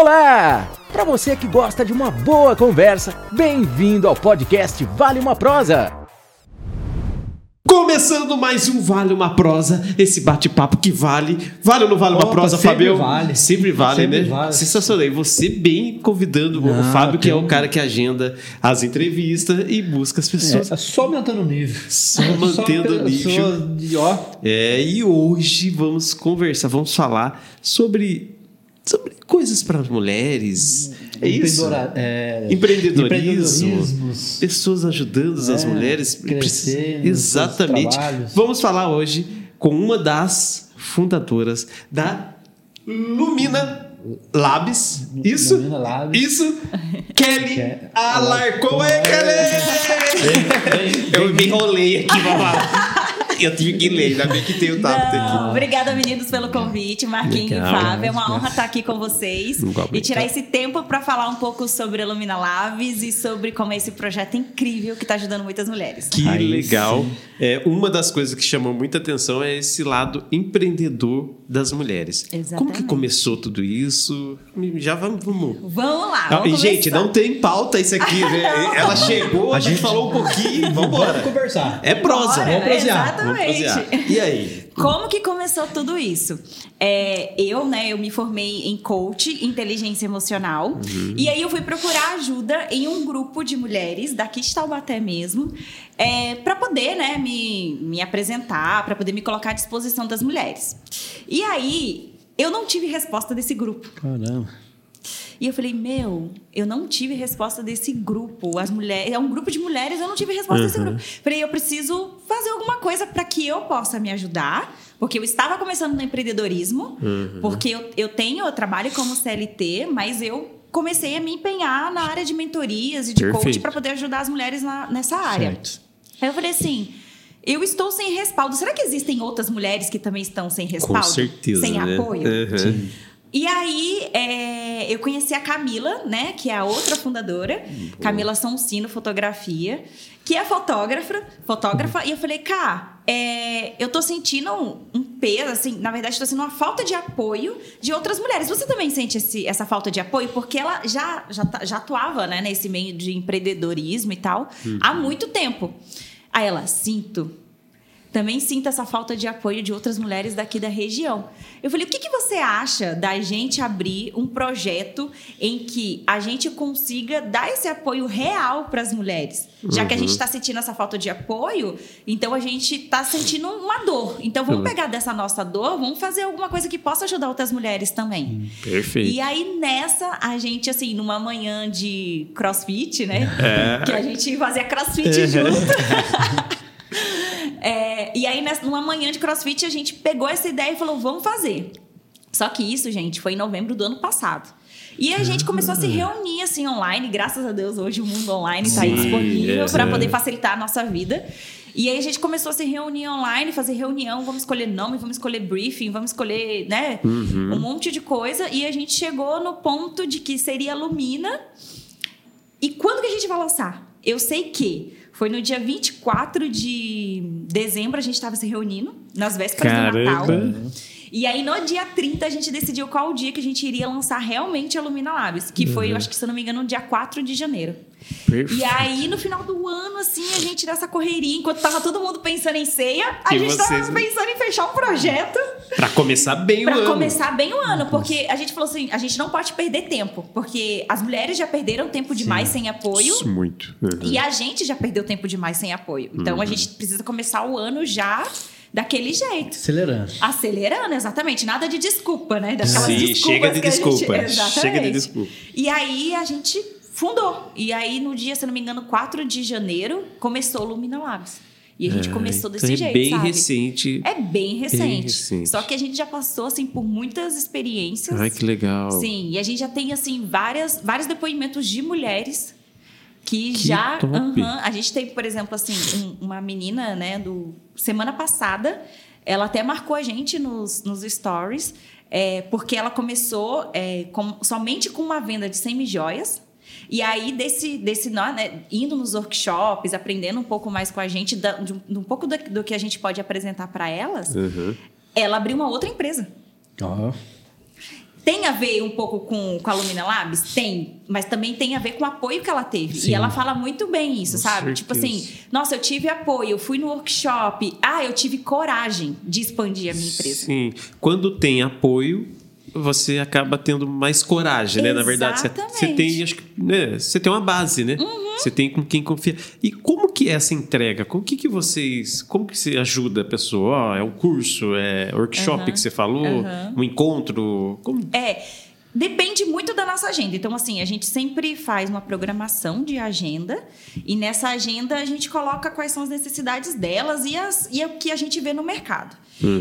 Olá! Para você que gosta de uma boa conversa, bem-vindo ao podcast Vale uma Prosa. Começando mais um Vale uma Prosa, esse bate-papo que vale. Vale ou não vale uma Opa, prosa, sempre Fábio? vale. Sempre vale, Sempre né? vale. Sensacional. E você bem convidando o Não, Fábio, que é o cara que agenda as entrevistas e busca as pessoas. É, só mantendo o nível. Só mantendo o nível. De, ó, É, e hoje vamos conversar, vamos falar sobre, sobre coisas para as mulheres. É isso? é, Empreendedorismo. Pessoas ajudando as É, mulheres. crescer Exatamente. Vamos falar hoje com uma das fundadoras da Lumina Labs. Isso? Lumina Labs. Isso? Kelly Alarcon. Oi, Kelly! Eu me enrolei aqui, mamá. Eu tive que ler, ainda bem que tem o tablet aqui. Obrigada, meninos, pelo convite. Marquinhos Legal. e Fábio. É uma honra estar aqui com vocês Igualmente. e tirar esse tempo para falar um pouco sobre a Lumina Labs e sobre como é esse projeto incrível que está ajudando muitas mulheres. Que Aí legal. sim. É, uma das coisas que chamou muita atenção é esse lado empreendedor das mulheres. Como que Exatamente. começou tudo isso? Já vamos. vamos. Vamos lá. Vamos e, gente, não tem pauta isso aqui, né? Ela chegou, a, gente, falou um pouquinho. Vamos conversar. É prosa. Bora, Vamos prosear. Exatamente. E aí? Como que começou tudo isso? É, eu, né, eu me formei em coach, inteligência emocional, Uhum. e aí eu fui procurar ajuda em um grupo de mulheres daqui de Taubaté mesmo, é, para poder, né, me, me apresentar, para poder me colocar à disposição das mulheres. E aí eu não tive resposta desse grupo. Caramba. E eu falei, meu, eu não tive resposta desse grupo. As mulheres, é um grupo de mulheres, eu não tive resposta desse grupo. Falei, eu preciso fazer alguma coisa para que eu possa me ajudar, porque eu estava começando no empreendedorismo, porque eu, eu tenho, eu trabalho como CLT, mas eu comecei a me empenhar na área de mentorias e de coach Perfeito. para poder ajudar as mulheres na- nessa área. Certo. Aí eu falei assim, eu estou sem respaldo. Será que existem outras mulheres que também estão sem respaldo? Com certeza. Sem né? apoio? Uhum. E aí, é, eu conheci a Camila, né? Que é a outra fundadora. Camila Sonsino Fotografia. Que é fotógrafa. Fotógrafa. E eu falei, cá, é, eu tô sentindo um, um peso, assim... Na verdade, tô sentindo uma falta de apoio de outras mulheres. Você também sente esse- essa falta de apoio? Porque ela já, já, tá- já atuava, né? Nesse meio de empreendedorismo e tal. Há muito tempo. Aí ela, sinto. Também sinto essa falta de apoio de outras mulheres daqui da região. Eu falei, o que, que você acha da gente abrir um projeto em que a gente consiga dar esse apoio real para as mulheres? Já que a gente está sentindo essa falta de apoio, então a gente está sentindo uma dor. Então vamos pegar dessa nossa dor, vamos fazer alguma coisa que possa ajudar outras mulheres também. Perfeito. E aí, nessa, a gente, assim, numa manhã de crossfit, né? Que a gente fazia crossfit junto. É, e aí, numa manhã de crossfit, a gente pegou essa ideia e falou: vamos fazer. Só que isso, gente, foi em novembro do ano passado. E a gente começou a se reunir assim online, graças a Deus, hoje o mundo online está disponível é. para poder facilitar a nossa vida. E aí a gente começou a se reunir online, fazer reunião, vamos escolher nome, vamos escolher briefing, vamos escolher, né, um monte de coisa. E a gente chegou no ponto de que seria Lumina. E quando que a gente vai lançar? Eu sei que foi no dia 24 de dezembro, a gente estava se reunindo, nas vésperas do Caramba. Natal. E aí, no dia 30, a gente decidiu qual o dia que a gente iria lançar realmente a Lumina Labs, que foi, eu acho que, se eu não me engano, no dia 4 de janeiro. Perfeito. E aí, no final do ano, assim, a gente nessa correria, enquanto tava todo mundo pensando em ceia, a E gente vocês- tava pensando em fechar um projeto Pra começar bem o Pra ano. começar bem o ano, porque a gente falou assim, a gente não pode perder tempo, porque as mulheres já perderam tempo demais sem apoio. Isso, Muito. Uhum. E a gente já perdeu tempo demais sem apoio. Então a gente precisa começar o ano já daquele jeito. Acelerando. Acelerando, exatamente. Nada de desculpa, né? Daquelas Sim, desculpas chega de gente- desculpa. Exatamente. Chega de desculpa. E aí a gente fundou. E aí no dia, se não me engano, 4 de janeiro, começou o Lumina Labs. E a gente Ah, começou desse então é jeito, bem sabe? recente. É bem recente. recente. Só que a gente já passou assim por muitas experiências. Ai, que legal. Sim, e a gente já tem assim várias, vários depoimentos de mulheres que, Que já top. Aham. a gente teve, por exemplo, assim, um- uma menina, né, do semana passada, ela até marcou a gente nos, nos stories, é, porque ela começou é, com- somente com uma venda de 100 mil joias. E aí, desse, desse né, indo nos workshops, aprendendo um pouco mais com a gente, da- de um, pouco do, do que a gente pode apresentar para elas, Uhum. ela abriu uma outra empresa. Tem a ver um pouco com, com a Lumina Labs? Tem, mas também tem a ver com o apoio que ela teve. Sim. E ela fala muito bem isso, Com sabe? Tipo certeza. assim, nossa, eu tive apoio, eu fui no workshop. Ah, eu tive coragem de expandir a minha empresa. Sim. Quando tem apoio, você acaba tendo mais coragem, né? Na verdade, você, Exatamente. você tem, acho que, né? Você tem uma base, né? Você tem com quem confia. E como que é essa entrega? Com o que que vocês, como que você ajuda a pessoa? Ó, é um curso, é workshop Aham. que você falou, Aham. um encontro, como? É, depende muito da nossa agenda. Então, assim, a gente sempre faz uma programação de agenda e nessa agenda a gente coloca quais são as necessidades delas e, as, e o que a gente vê no mercado.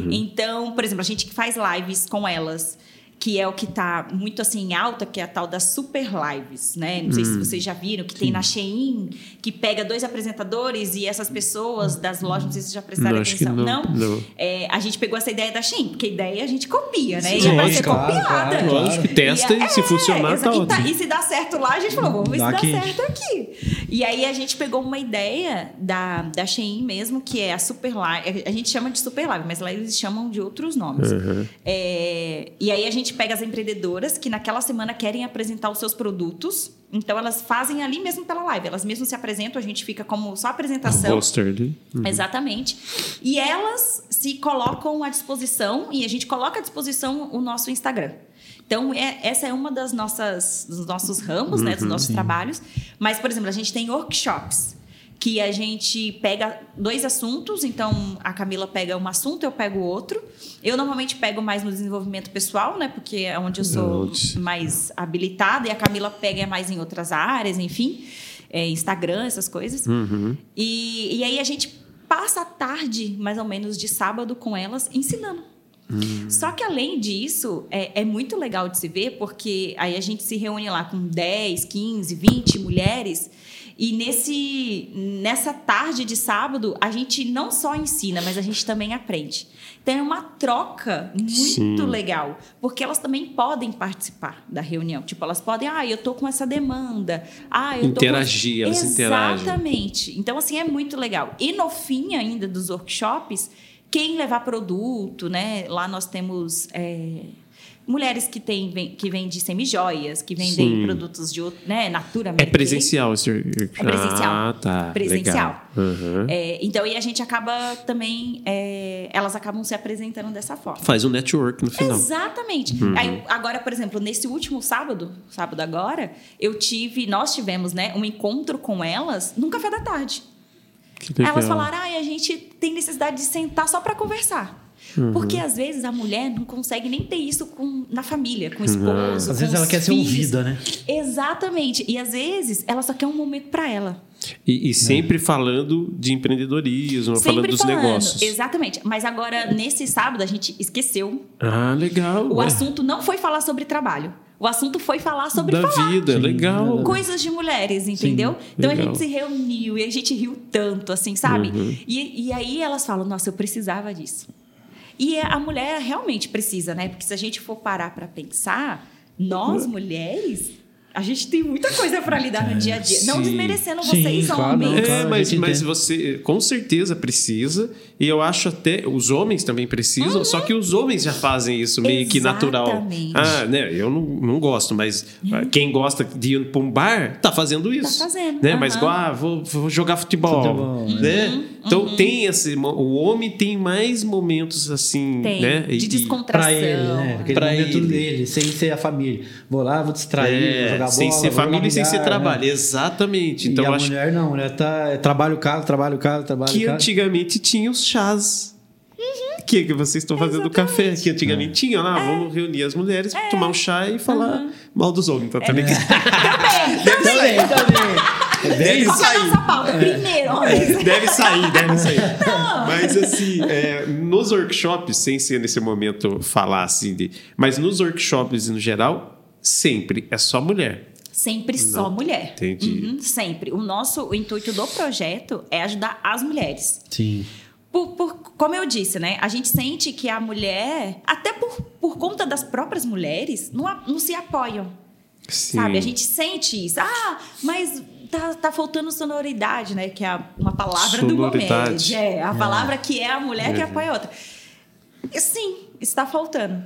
Então, por exemplo, a gente faz lives com elas. Que é o que está muito assim em alta, que é a tal das super lives, né? Não sei se vocês já viram, que tem na Shein, que pega dois apresentadores e essas pessoas das lojas, não sei se vocês já prestaram Não, atenção. não, não. É, a gente pegou essa ideia da Shein, porque ideia a gente copia, né? Sim, e vai ser claro, copiada. claro, Lógico testa e, se é, funcionar, exa- tá e, ótimo. e se dá certo lá, a gente falou, vamos ver Dá se aqui. dá certo aqui. E aí a gente pegou uma ideia da, da Shein mesmo, que é a Super Live. A gente chama de Super Live, mas lá eles chamam de outros nomes. Uhum. É, e aí a gente pega as empreendedoras que naquela semana querem apresentar os seus produtos. Então elas fazem ali mesmo pela live. Elas mesmo se apresentam, a gente fica como só apresentação. Roster ali. Exatamente. E elas se colocam à disposição e a gente coloca à disposição o nosso Instagram. Então, é- essa é uma das nossas, dos nossos ramos, né, dos nossos trabalhos. Mas, por exemplo, a gente tem workshops que a gente pega dois assuntos. Então, a Camila pega um assunto, eu pego outro. Eu normalmente pego mais no desenvolvimento pessoal, né, porque é onde eu sou mais habilitada. E a Camila pega mais em outras áreas, enfim. É, Instagram, essas coisas. E, e aí a gente passa a tarde, mais ou menos, de sábado com elas ensinando. Só que além disso, é, é muito legal de se ver, porque aí a gente se reúne lá com 10, 15, 20 mulheres. E nesse, nessa tarde de sábado, a gente não só ensina, mas a gente também aprende. Então é uma troca muito Sim. legal, porque elas também podem participar da reunião. Tipo, elas podem, ah, eu tô com essa demanda. Ah, eu tô Interagir, com... elas interagem. Exatamente. Então, assim, é muito legal. E no fim ainda dos workshops, quem levar produto, né? Lá nós temos é, mulheres que, têm, que vendem semijoias, que vendem Sim. produtos de outro, né? Natura É Mary Kay. presencial esse É presencial. Ah, tá. Presencial. Uhum. É, então, e a gente acaba também... é, elas acabam se apresentando dessa forma. Faz um network no final. Exatamente. Uhum. Aí, agora, por exemplo, nesse último sábado, sábado agora, eu tive, nós tivemos, né, um encontro com elas num café da tarde. Elas falaram: ah, a gente tem necessidade de sentar só para conversar. Uhum. Porque às vezes a mulher não consegue nem ter isso com, na família, Uhum. com o esposo. Às com vezes ela quer ser filhos. ouvida, né? Exatamente. E às vezes ela só quer um momento para ela. E, e sempre falando de empreendedorismo, falando Sempre dos falando. negócios. Exatamente. Mas agora, nesse sábado, a gente esqueceu. Ah, legal. O ué. assunto não foi falar sobre trabalho. O assunto foi falar sobre da falar. vida, Sim, legal. da- coisas de mulheres, entendeu? então a legal. gente se reuniu e a gente riu tanto, assim, sabe? Uhum. E, e aí elas falam, nossa, eu precisava disso. E a mulher realmente precisa, né? Porque se a gente for parar para pensar, Uhum. nós mulheres, a gente tem muita coisa para lidar no dia a dia. Não Sim. desmerecendo Sim, vocês, claro, homens. não, É, claro, a mas, mas você com certeza precisa, e eu acho até os homens também precisam, só que os homens já fazem isso meio que natural. Exatamente. Ah, né? Eu não, não gosto, mas ah, quem gosta de ir para um bar tá fazendo isso. fazendo, Né? Mas aham. igual, ah, vou, vou jogar futebol. Futebol, né? Então tem esse. O homem tem mais momentos assim, Tem, né? de E- descontração. Pra ele, né? Aquele Pra momento ele. dele, sem ser a família. Vou lá, vou distrair, vou É, jogar bola. sem ser vou família e sem ser bilhar, trabalho. né? Exatamente. Então e a acho mulher não, a mulher tá, é trabalho caro, trabalho caro, trabalho que caro. antigamente tinha os chás. Que, que vocês estão fazendo café. Que antigamente tinha lá, vamos reunir as mulheres, tomar um chá e falar mal dos homens. Tá, tá ligado? Também, também. É Qual é a sair. pauta? Primeiro, homens. Deve sair, deve sair. Mas assim, é, nos workshops, sem ser nesse momento falar assim de. Mas nos workshops no geral, sempre é só mulher. Sempre só mulher. Entendi. Uhum, sempre. O nosso o intuito do projeto é ajudar as mulheres. Sim. Por, por- como eu disse, né? A gente sente que a mulher, até por, por conta das próprias mulheres, não, não se apoiam. Sim. Sabe? A gente sente isso. Ah, mas tá, tá faltando sonoridade, né? Que é uma palavra do Sonoridade. momento. É, a palavra que é a mulher que apoia a outra. Sim, está faltando.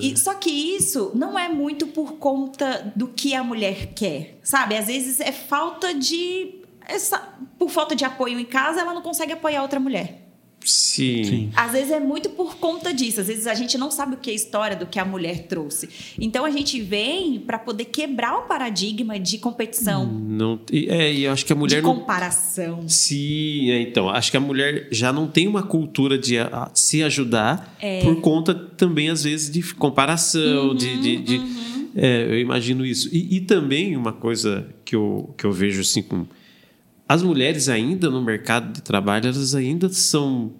E, só que isso não é muito por conta do que a mulher quer, sabe? Às vezes é falta de. essa- por falta de apoio em casa, ela não consegue apoiar outra mulher. Sim. Sim. Às vezes é muito por conta disso. Às vezes a gente não sabe o que é a história do que a mulher trouxe. Então a gente vem para poder quebrar o paradigma de competição, Não, e- é, e eu acho que a de mulher não. comparação. Sim, é, então. Acho que a mulher já não tem uma cultura de a- se ajudar É. por conta também, às vezes, de comparação, Uhum, de. de- de- é, eu imagino isso. E, e também uma coisa que eu, que eu vejo assim com. As mulheres ainda no mercado de trabalho, elas ainda são.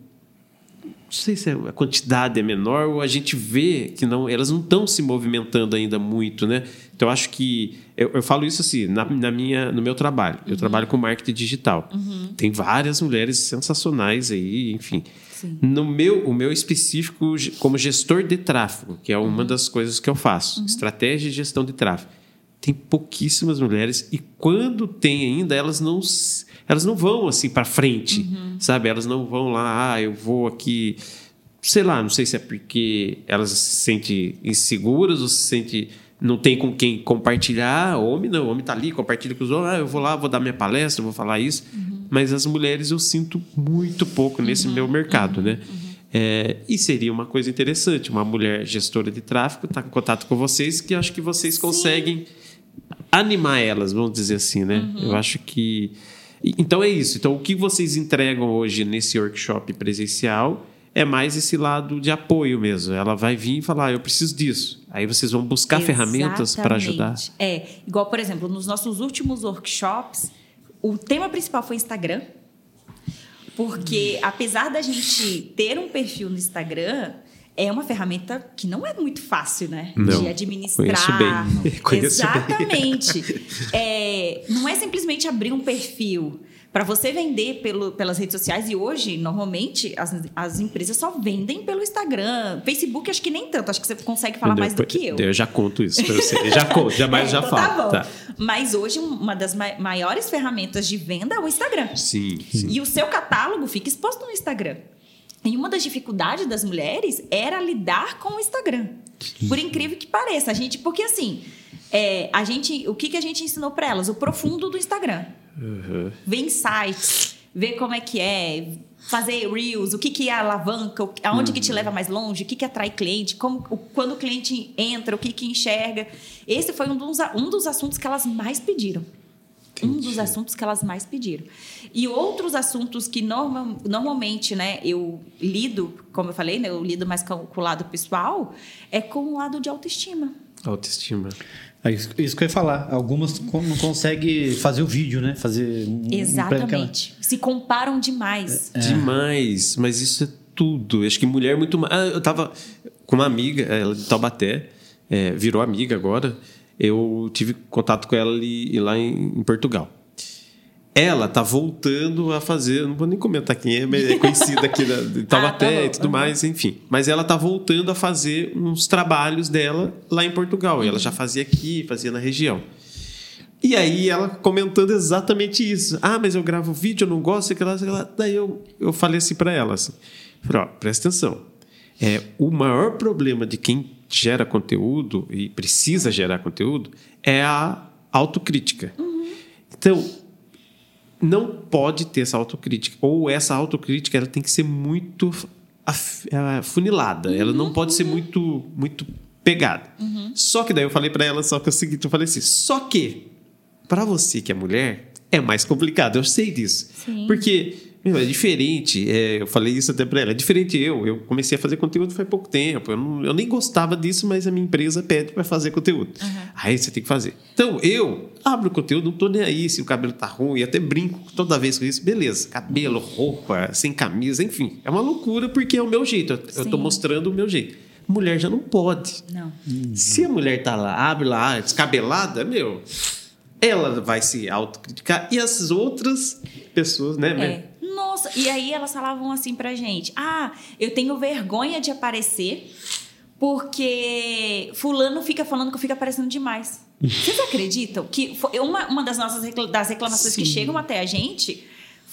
Não sei se a quantidade é menor ou a gente vê que não, elas não estão se movimentando ainda muito, né? Então eu acho que eu, eu falo isso assim na, na minha, no meu trabalho. Eu trabalho com marketing digital. Tem várias mulheres sensacionais aí, enfim. Sim. No meu, o meu específico como gestor de tráfego, que é uma das coisas que eu faço, estratégia de gestão de tráfego. Tem pouquíssimas mulheres e quando tem ainda, elas não elas não vão assim para frente, sabe? Elas não vão lá, ah, eu vou aqui, sei lá, não sei se é porque elas se sentem inseguras ou se sente não tem com quem compartilhar. Homem não, homem tá ali, compartilha com os outros. Ah, eu vou lá, vou dar minha palestra, vou falar isso. Mas as mulheres eu sinto muito pouco nesse meu mercado, né? É, e seria uma coisa interessante, uma mulher gestora de tráfego estar em contato com vocês, que acho que vocês conseguem animar elas, vamos dizer assim, né? Eu acho que. Então é isso. Então, o que vocês entregam hoje nesse workshop presencial é mais esse lado de apoio mesmo. Ela vai vir e falar, "Ah, eu preciso disso. Aí vocês vão buscar ferramentas para ajudar. Exatamente. É, igual, por exemplo, nos nossos últimos workshops, o tema principal foi Instagram. Porque, apesar da gente ter um perfil no Instagram, é uma ferramenta que não é muito fácil, né? Não. De administrar. Conheço bem. Conheço bem. Exatamente. É, não é simplesmente abrir um perfil. Para você vender pelo, pelas redes sociais, e hoje, normalmente, as, as empresas só vendem pelo Instagram. Facebook, acho que nem tanto. Acho que você consegue falar mais do que eu. Eu já conto isso para você. Já conto, jamais É, já então falo. Tá bom. Mas hoje, uma das ma- maiores ferramentas de venda é o Instagram. Sim, sim. E o seu catálogo fica exposto no Instagram. E uma das dificuldades das mulheres era lidar com o Instagram. Por incrível que pareça, a gente, porque assim, é, a gente, o que, que a gente ensinou para elas? O profundo do Instagram. Uhum. Ver insights, ver como é que é, fazer reels, o que, que é alavanca, aonde que te leva mais longe, o que, que atrai cliente, como, o- quando o cliente entra, o que, que enxerga. Esse foi um dos, um dos assuntos que elas mais pediram. Um dos assuntos que elas mais pediram. E outros assuntos que norma- normalmente né, eu lido, como eu falei, né, eu lido mais com, com o lado pessoal, é com o lado de autoestima. Autoestima. É isso, isso que eu ia falar. Algumas não conseguem fazer o vídeo, né? Fazer um, um Exatamente. Se comparam demais. Demais, mas isso é tudo. Eu Acho que mulher é muito mais. Ah, eu tava com uma amiga, ela de Taubaté, é, virou amiga agora. Eu tive contato com ela ali, lá em, em Portugal. Ela tá voltando a fazer, não vou nem comentar quem é, mas é conhecida aqui da, de Taubaté Ah, tá e tudo Uhum. mais, enfim. Mas ela tá voltando a fazer uns trabalhos dela lá em Portugal. E ela já fazia aqui, fazia na região. E aí ela comentando exatamente isso. Ah, mas eu gravo vídeo, eu não gosto, sei lá, sei lá. Daí eu, eu falei assim para ela, assim, falei, ó, presta atenção. É, o maior problema de quem gera conteúdo e precisa gerar conteúdo é a autocrítica. Então, não pode ter essa autocrítica. Ou essa autocrítica ela tem que ser muito eh, afunilada. Ela não pode ser muito, muito pegada. Só que daí eu falei para ela só que é o seguinte, eu falei assim, só que para você que é mulher é mais complicado. Eu sei disso. Sim. Porque meu, é diferente. é, eu falei isso até para ela. É diferente eu. Eu comecei a fazer conteúdo faz pouco tempo. Eu, não- eu nem gostava disso, mas a minha empresa pede para fazer conteúdo. Aí você tem que fazer. Então eu abro o conteúdo, não tô nem aí se o cabelo tá ruim. Até brinco toda vez com isso. Beleza, cabelo, roupa, sem camisa, enfim. É uma loucura porque é o meu jeito. Eu, eu tô mostrando o meu jeito. Mulher já não pode. Não. Se a mulher tá lá, abre lá, descabelada, meu, ela vai se autocriticar e as outras pessoas, né? É. Nossa, e aí elas falavam assim pra gente: ah, eu tenho vergonha de aparecer porque fulano fica falando que eu fico aparecendo demais. Vocês acreditam que foi uma, uma das nossas reclamações que Sim. chegam até a gente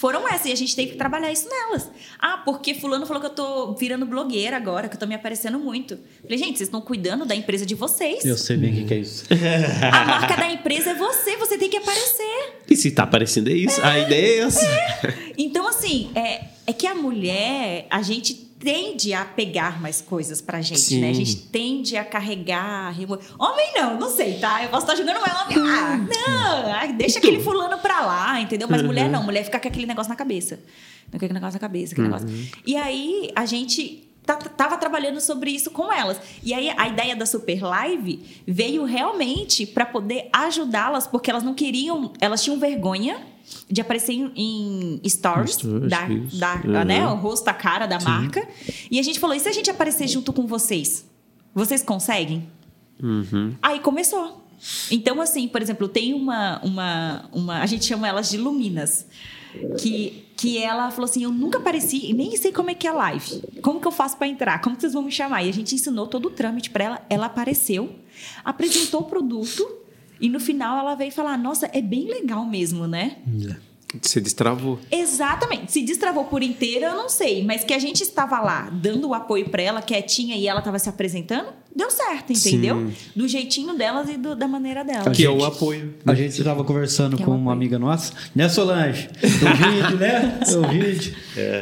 foram essas. E a gente teve que trabalhar isso nelas. Ah, porque fulano falou que eu tô virando blogueira agora, que eu tô me aparecendo muito. Falei, gente, vocês estão cuidando da empresa de vocês. Eu sei bem o que, que é isso. A marca da empresa é você, você tem que aparecer. E se tá aparecendo é isso, a ideia é essa. Então, assim, é, é que a mulher, a gente tende a pegar mais coisas pra gente, Sim. né? A gente tende a carregar, remo... Homem não, não sei, tá? Eu posso estar jogando mais homem. Ah, não, ah, deixa aquele fulano pra lá, entendeu? Mas mulher não, mulher fica com aquele negócio na cabeça. Com aquele negócio na cabeça, aquele negócio. E aí, a gente tava trabalhando sobre isso com elas. E aí, a ideia da Super Live veio realmente para poder ajudá-las, porque elas não queriam, elas tinham vergonha de aparecer em, em stories, Stories, da, isso. da, Uhum. né, o rosto, a cara da marca. E a gente falou: e se a gente aparecer junto com vocês? Vocês conseguem? Uhum. Aí começou. Então, assim, por exemplo, tem uma, uma, uma. A gente chama elas de Luminas. Que, que ela falou assim: Eu nunca apareci, e nem sei como é que é a live. Como que eu faço para entrar? Como que vocês vão me chamar? E a gente ensinou todo o trâmite para ela. Ela apareceu, apresentou o produto. E no final ela veio falar: Nossa, é bem legal mesmo, né? Você destravou. Exatamente. Se destravou por inteiro, eu não sei. Mas que a gente estava lá dando o apoio para ela, quietinha, e ela estava se apresentando, deu certo, entendeu? Do jeitinho delas e do- da maneira dela. Que é o gente- apoio. A gente estava conversando Que é com uma amiga nossa, né, Solange? O vídeo, né? O vídeo.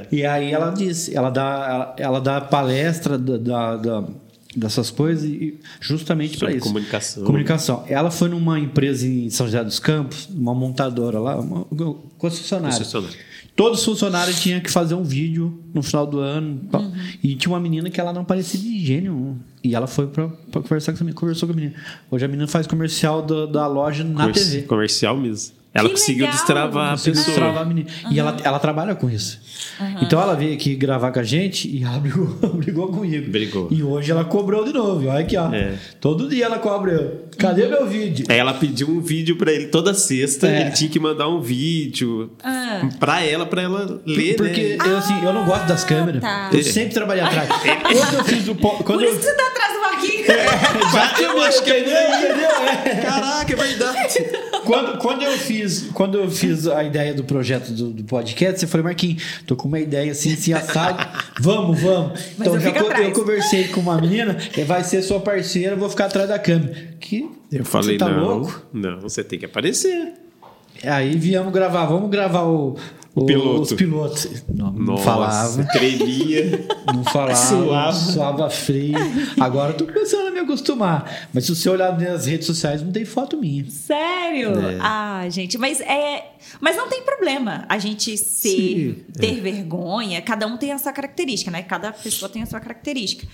E aí ela disse, ela dá, ela, ela dá palestra da, da- da- dessas coisas e justamente para isso. comunicação. Comunicação. Ela foi numa empresa em São José dos Campos, uma montadora lá, uma concessionária. Concessionária. Todos os funcionários tinham que fazer um vídeo no final do ano. tal. E tinha uma menina que ela não parecia de gênio. E ela foi pra, pra conversar com essa menina, conversou com a menina. Hoje a menina faz comercial da, da loja na Comerci- TV. Comercial mesmo. Ela Que conseguiu legal! destravar a Conseguiu pessoa. destravar a menina. E ela, ela trabalha com isso. Então ela veio aqui gravar com a gente e ela brigou, brigou comigo. Brigou. E hoje ela cobrou de novo. Olha aqui, ó. É. Todo dia ela cobra eu. Cadê meu vídeo? Aí ela pediu um vídeo pra ele toda sexta, É. ele tinha que mandar um vídeo Ah. pra ela, pra ela ler, Porque né? eu, assim, eu não gosto das câmeras. tá. Eu sempre trabalhei atrás. Quando eu fiz o. Quando Por eu, isso que você tá atrás do Marquinhos. Já eu acho que é Entendeu? Entendeu? É. Caraca, é verdade. Quando, quando eu fiz quando eu fiz a ideia do projeto do, do podcast, eu falei, Marquinhos, tô com uma ideia assim, assim, assado. Vamos, vamos. Mas então eu já atrás. eu conversei com uma menina, que vai ser sua parceira, eu vou ficar atrás da câmera. Que Eu falei, você tá não, louco? não, você tem que aparecer. Aí viemos gravar, vamos gravar o, o- piloto. os pilotos. Não, não Nossa, falava, trelinha. não falava, Suava. suava frio. Agora eu tô começando a me acostumar. Mas se você olhar nas redes sociais, não tem foto minha. Sério? É. Ah, gente, mas é. Mas não tem problema a gente ser, Sim, ter vergonha. Cada um tem a sua característica, né? Cada pessoa tem a sua característica.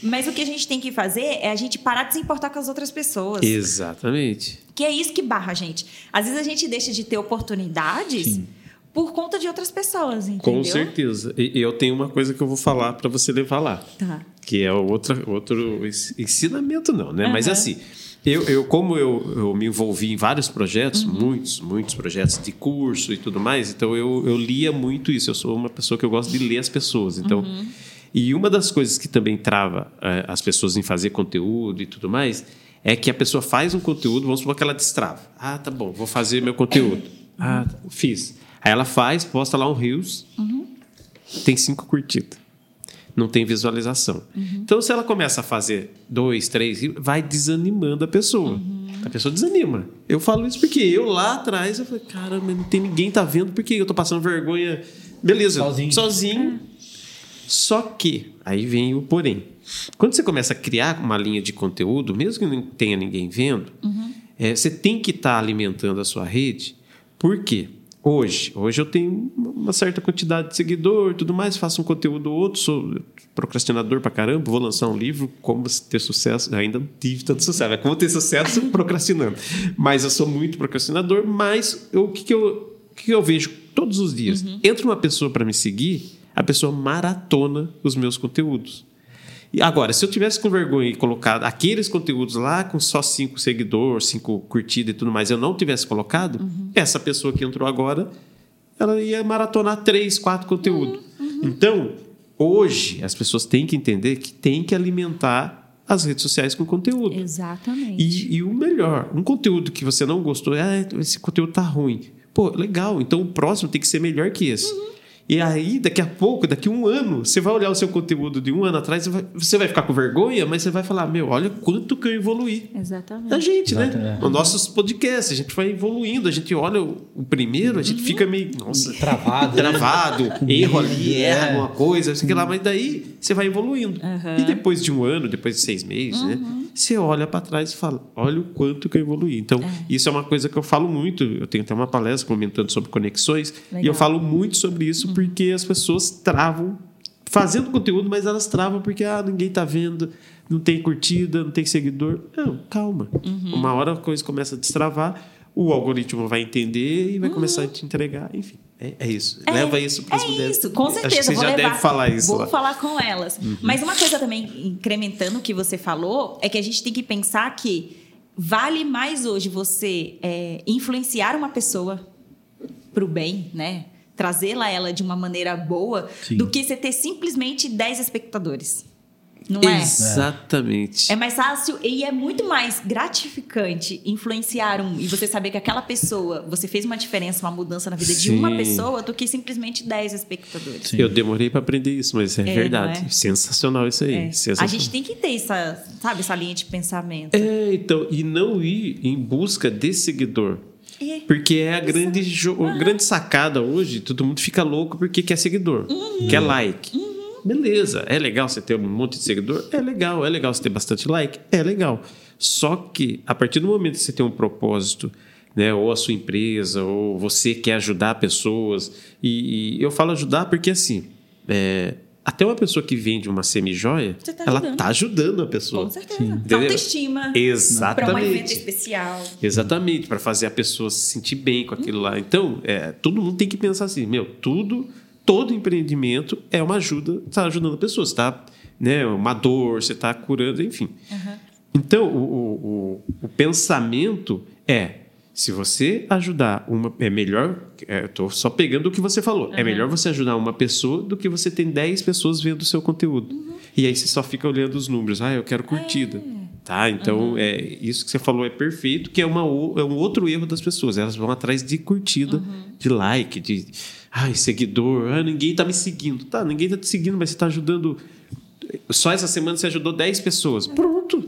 Mas o que a gente tem que fazer é a gente parar de se importar com as outras pessoas. Exatamente. Que é isso que barra a gente. Às vezes a gente deixa de ter oportunidades por conta de outras pessoas, entendeu? Com certeza. E eu tenho uma coisa que eu vou falar pra você levar lá. Tá. Que é outra, outro ens- ensinamento, não, né? Mas Aham. assim, eu, eu como eu, eu me envolvi em vários projetos, Uhum. muitos, muitos projetos de curso e tudo mais, então eu, eu lia muito isso. Eu sou uma pessoa que eu gosto de ler as pessoas. Então, Uhum. e uma das coisas que também trava eh, as pessoas em fazer conteúdo e tudo mais é que a pessoa faz um conteúdo, vamos supor que ela destrava. Ah, tá bom, vou fazer meu conteúdo. Ah, fiz. Aí ela faz, posta lá um Reels, tem cinco curtidas. Não tem visualização. Então, se ela começa a fazer dois, três, vai desanimando a pessoa. A pessoa desanima. Eu falo isso porque eu lá atrás, eu falei, caramba, não tem ninguém tá vendo porque eu tô passando vergonha. Beleza, Sozinho. sozinho. Só que, aí vem o porém. Quando você começa a criar uma linha de conteúdo, mesmo que não tenha ninguém vendo, é, você tem que estar alimentando a sua rede. Por quê? Hoje, hoje eu tenho uma certa quantidade de seguidor, tudo mais, faço um conteúdo ou outro, sou procrastinador pra caramba, vou lançar um livro, como ter sucesso, ainda não tive tanto sucesso, é como ter sucesso procrastinando. Mas eu sou muito procrastinador, mas eu- o que, que, eu, o que que eu vejo todos os dias? Entra uma pessoa para me seguir, a pessoa maratona os meus conteúdos. E agora, se eu tivesse com vergonha e colocado aqueles conteúdos lá com só cinco seguidores, cinco curtidas e tudo mais, eu não tivesse colocado, essa pessoa que entrou agora, ela ia maratonar três, quatro conteúdos. Então, hoje, as pessoas têm que entender que tem que alimentar as redes sociais com conteúdo. Exatamente. E, e o melhor, um conteúdo que você não gostou, ah, esse conteúdo tá ruim. pô, legal, então o próximo tem que ser melhor que esse. E aí, daqui a pouco, daqui a um ano, você vai olhar o seu conteúdo de um ano atrás, você vai, você vai ficar com vergonha, mas você vai falar, meu, olha quanto que eu evoluí. Exatamente. Da gente, né? Exato, é. Os nossos podcasts, a gente vai evoluindo, a gente olha o, o primeiro, a gente fica meio, nossa, Travado. né? travado, erro ali, É. erra alguma coisa, sei lá, mas daí você vai evoluindo. E depois de um ano, depois de seis meses, né? Você olha para trás e fala, olha o quanto que eu evoluí. Então, isso é uma coisa que eu falo muito. Eu tenho até uma palestra comentando sobre conexões, e Legal. eu falo muito sobre isso porque as pessoas travam fazendo conteúdo, mas elas travam porque ah, ninguém tá vendo, não tem curtida, não tem seguidor. Não, calma. Uma hora a coisa começa a destravar, o algoritmo vai entender e vai começar a te entregar, enfim. É, é isso. É, Leva isso para as é isso, com Acho certeza. que você vou já levar, deve falar isso Vou lá. falar com elas. Mas uma coisa também, incrementando o que você falou, é que a gente tem que pensar que vale mais hoje você é, influenciar uma pessoa para o bem, né? Trazê-la ela de uma maneira boa, Sim. do que você ter simplesmente 10 espectadores. Não é? Exatamente. É mais fácil e é muito mais gratificante influenciar um e você saber que aquela pessoa, você fez uma diferença, uma mudança na vida de uma Sim. pessoa do que simplesmente 10 espectadores. Sim. Eu demorei para aprender isso, mas é, É, verdade. é? Sensacional isso aí. É. A Sensacional. gente tem que ter essa, sabe, essa linha de pensamento. É, então, e não ir em busca de seguidor. É. Porque é a grande, jo- a grande sacada hoje, todo mundo fica louco porque quer seguidor, Uhum. quer like. Beleza, é legal você ter um monte de seguidor? É legal, é legal você ter bastante like? É legal. Só que a partir do momento que você tem um propósito, né, ou a sua empresa, ou você quer ajudar pessoas, e, e eu falo ajudar porque assim, é, até uma pessoa que vende uma semi-joia, tá ela ajudando. está ajudando a pessoa. Com certeza. Entendeu? Autoestima. Para um Exatamente. evento especial. Exatamente, para fazer a pessoa se sentir bem com aquilo lá. Então, é, todo mundo tem que pensar assim, meu, tudo, todo empreendimento é uma ajuda, está ajudando a pessoa, está, né, uma dor, você está curando, enfim. Então, o, o, o, o pensamento é, se você ajudar uma, é melhor, é, eu tô só pegando o que você falou, é melhor você ajudar uma pessoa do que você ter 10 pessoas vendo o seu conteúdo. E aí você só fica olhando os números, ah, eu quero curtida. Tá? Então, é, isso que você falou é perfeito, que é, uma, é um outro erro das pessoas. Elas vão atrás de curtida, de like, de ai, seguidor, ah, ninguém tá me seguindo. Tá, ninguém tá te seguindo, mas você tá ajudando. Só essa semana você ajudou 10 pessoas. Pronto.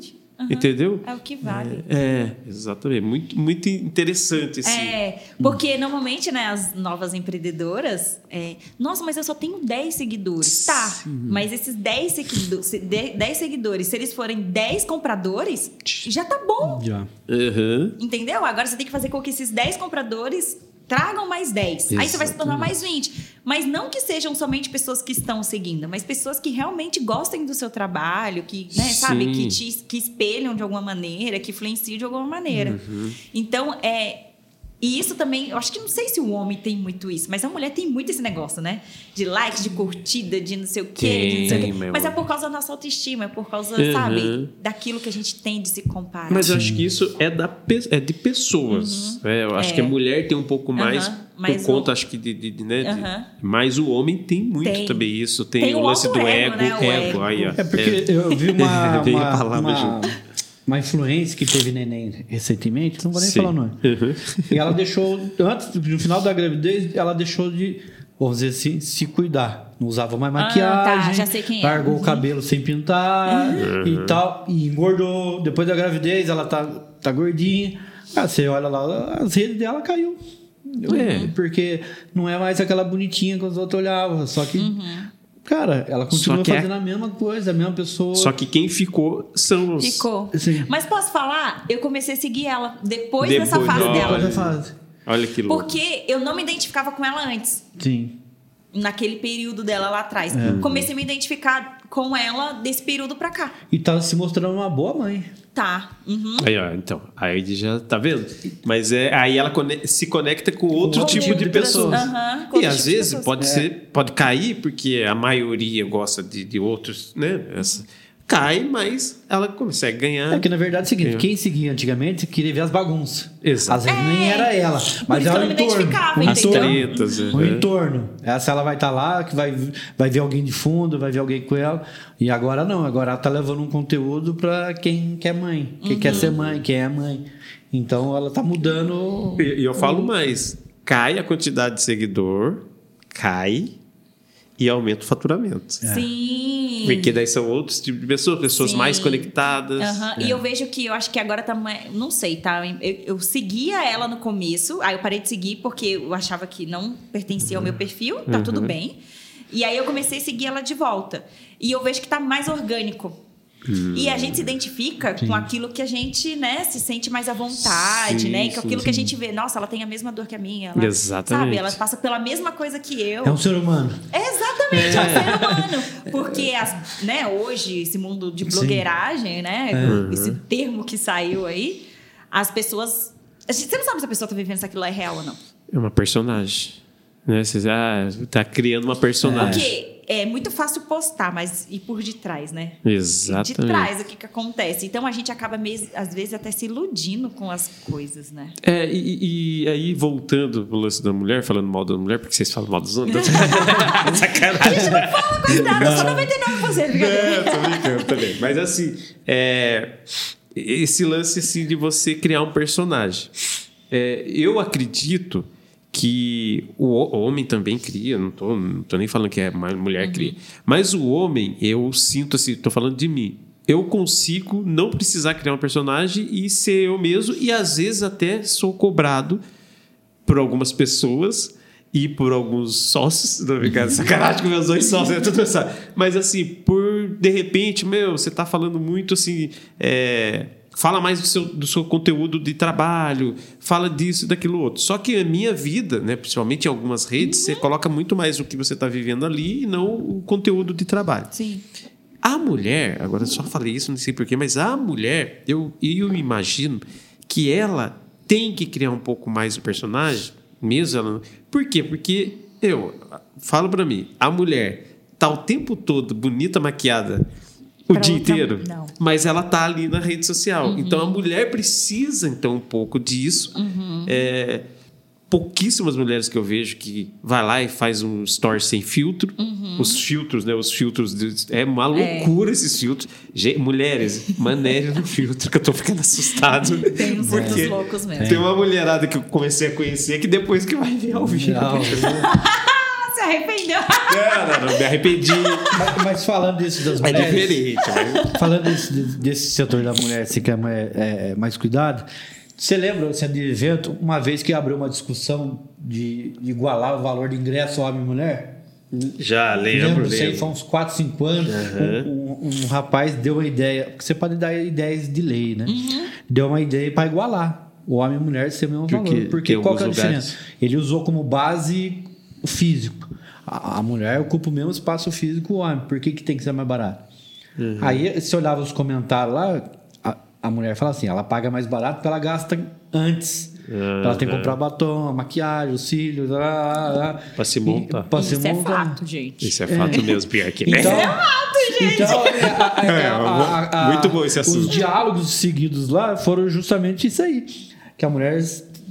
Entendeu? É o que vale. É, exatamente. Muito, muito interessante esse. É, porque normalmente, né, as novas empreendedoras, é, nossa, mas eu só tenho 10 seguidores. Tá, mas esses 10 seguidores, 10 seguidores, se eles forem 10 compradores, já tá bom. Já. Aham. Entendeu? Agora você tem que fazer com que esses 10 compradores tragam mais 10. Aí você vai se tornar mais 20. Mas não que sejam somente pessoas que estão seguindo, mas pessoas que realmente gostem do seu trabalho, que, né, sabe, que te que espelham de alguma maneira, que influenciam de alguma maneira. Uhum. Então, é. E isso também, eu acho que não sei se o homem tem muito isso, mas a mulher tem muito esse negócio, né? De like, de curtida, de não sei o quê, de não sei o Tem, quê. Mas é por causa da nossa autoestima, é por causa, Uhum. sabe, daquilo que a gente tem de se comparar. Mas eu acho que isso é, da, é de pessoas. É, eu acho É. que a mulher tem um pouco mais Aham, mas por conta, o- acho que de, de- de- né, mas o homem tem muito Tem. também isso. Tem, Tem o o lance do ego, ego, né? O ego, ego. aí, ó. É porque eu vi uma, uma, palavra uma. Uma influência que teve neném recentemente, não vou nem Sim. falar o nome. Uhum. E ela deixou, antes, no final da gravidez, ela deixou de, vamos dizer assim, se cuidar. Não usava mais tá, maquiagem, já sei quem é. largou Uhum. o cabelo sem pintar Uhum. e tal, e engordou. Depois da gravidez, ela tá, tá gordinha. Ah, você olha lá, as redes dela caiu. É. Porque não é mais aquela bonitinha que os outros olhavam. Só que, cara, ela continua Só que é- fazendo a mesma coisa, a mesma pessoa. Só que quem ficou são os. Ficou. Sim. Mas posso falar? Eu comecei a seguir ela depois, Depois, dessa fase olha. dela. Depois da fase. Olha que louco. Porque eu não me identificava com ela antes. Sim. Naquele período dela lá atrás. Comecei a me identificar com ela desse período pra cá. E tá se mostrando uma boa mãe. Tá. Uhum. Aí, ó, então, aí já tá vendo? Mas é aí ela se conecta com outro Com tipo outro de tipo de pessoas. pessoas. Aham, com E outro às tipo vezes pode ser, pode cair porque a maioria gosta de, de outros, né? Essa- cai, mas ela consegue ganhar. É que na verdade é o seguinte: É. quem seguia antigamente queria ver as bagunças. Exato. Às vezes nem era ela, mas que era eu o não me entorno. o As entorno. tretas. O entorno. Essa ela vai estar lá, que vai, vai ver alguém de fundo, vai ver alguém com ela. E agora não, agora ela tá levando um conteúdo para quem quer mãe, quem quer ser mãe, quem é mãe. Então ela tá mudando. E, e eu falo mais. cai a quantidade de seguidor, cai e aumenta o faturamento. Sim. Porque daí são outros tipos de pessoas, pessoas Sim. mais conectadas. Aham, E eu vejo que eu acho que agora tá. mais- Não sei, tá? Eu, eu seguia ela no começo, aí eu parei de seguir porque eu achava que não pertencia ao meu perfil, tá tudo bem. E aí eu comecei a seguir ela de volta. E eu vejo que tá mais orgânico. E a gente se identifica com aquilo que a gente, né, se sente mais à vontade, Sim, né? E com sim, aquilo que a sim. gente vê. Nossa, ela tem a mesma dor que a minha. Ela, Exatamente. Sabe? Ela passa pela mesma coisa que eu. É um ser humano. Exatamente, é um ser humano. Porque as, né, hoje, esse mundo de blogueiragem, né? Esse termo que saiu aí, as pessoas. a gente- Você não sabe se a pessoa tá vivendo se aquilo é real ou não. É uma personagem. Né? Você já tá criando uma personagem. Porque é muito fácil postar, mas e por detrás, né? Exatamente. De trás, o que, que acontece? Então a gente acaba, mes- às vezes, até se iludindo com as coisas, né? É, e, e aí, voltando pro lance da mulher, falando mal da mulher, porque vocês falam mal dos homens. Sacanagem. Cuidado, só 99%. brincadeira. É, tô brincando também. Mas assim, é, esse lance assim, de você criar um personagem. É, eu acredito que o ho- homem também cria, não tô, não tô nem falando que é mulher cria, mas o homem, eu sinto assim, tô falando de mim. Eu consigo não precisar criar um personagem e ser eu mesmo, e às vezes até sou cobrado por algumas pessoas e por alguns sócios, não ficar sacanagem com meus dois sócios? Tudo sabe. Mas assim, por de repente, meu, você tá falando muito assim, é, fala mais do seu, do seu conteúdo de trabalho, fala disso e daquilo outro. Só que a minha vida, né, principalmente em algumas redes, você coloca muito mais o que você tá vivendo ali e não o conteúdo de trabalho. Sim. A mulher, agora eu só falei isso, não sei porquê, mas a mulher, eu, eu imagino que ela tem que criar um pouco mais o personagem, mesmo ela. Por quê? Porque eu falo pra mim, a mulher tá o tempo todo bonita, maquiada, o Pra dia outra- inteiro, não. mas ela tá ali na rede social. Então a mulher precisa então um pouco disso. É, pouquíssimas mulheres que eu vejo que vai lá e faz um story sem filtro. Os filtros, né? Os filtros. de- é uma loucura esses filtros. Gente, mulheres, maneira no filtro, que eu tô ficando assustado. Tem uns outros loucos mesmo. Tem uma mulherada que eu comecei a conhecer que depois que vai ver ao vivo. Se arrependeu. Não, não, não, me arrependi. mas, mas falando disso das É mulheres. diferente. Mas... Falando desse, desse setor da mulher, se quer mais, é, mais cuidado, você lembra, você de evento, uma vez que abriu uma discussão de, de igualar o valor de ingresso homem e mulher? Já lembro, Lembro, lembro. foi uns 4, 5 anos. Um, um- um rapaz deu uma ideia, porque você pode dar ideias de lei, né? Deu uma ideia para igualar o homem e a mulher ser o mesmo Porque valor. Porque qual que é a diferença? lugares. Ele usou como base o físico. A, a mulher ocupa o mesmo espaço físico que o homem. Por que, que tem que ser mais barato? Uhum. Aí, se olhava os comentários lá, a, a mulher fala assim: ela paga mais barato porque ela gasta antes. Ela tem que comprar batom, a maquiagem, os cílios, lá. Pra se E- montar. pra se Isso é montar. fato, gente. Isso é fato mesmo, pior que Então, gente. então é, a- a- É, a- a- muito bom esse assunto. Os diálogos seguidos lá foram justamente isso aí. Que a mulher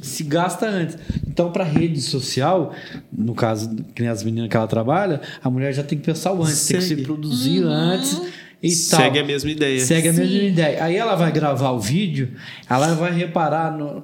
se gasta antes. Então, para rede social, no caso, que nem as meninas que ela trabalha, a mulher já tem que pensar o antes, tem que se Segue. produzir antes e tal. Segue a mesma ideia. Segue a mesma Sim. ideia. Aí ela vai gravar o vídeo, ela vai reparar no.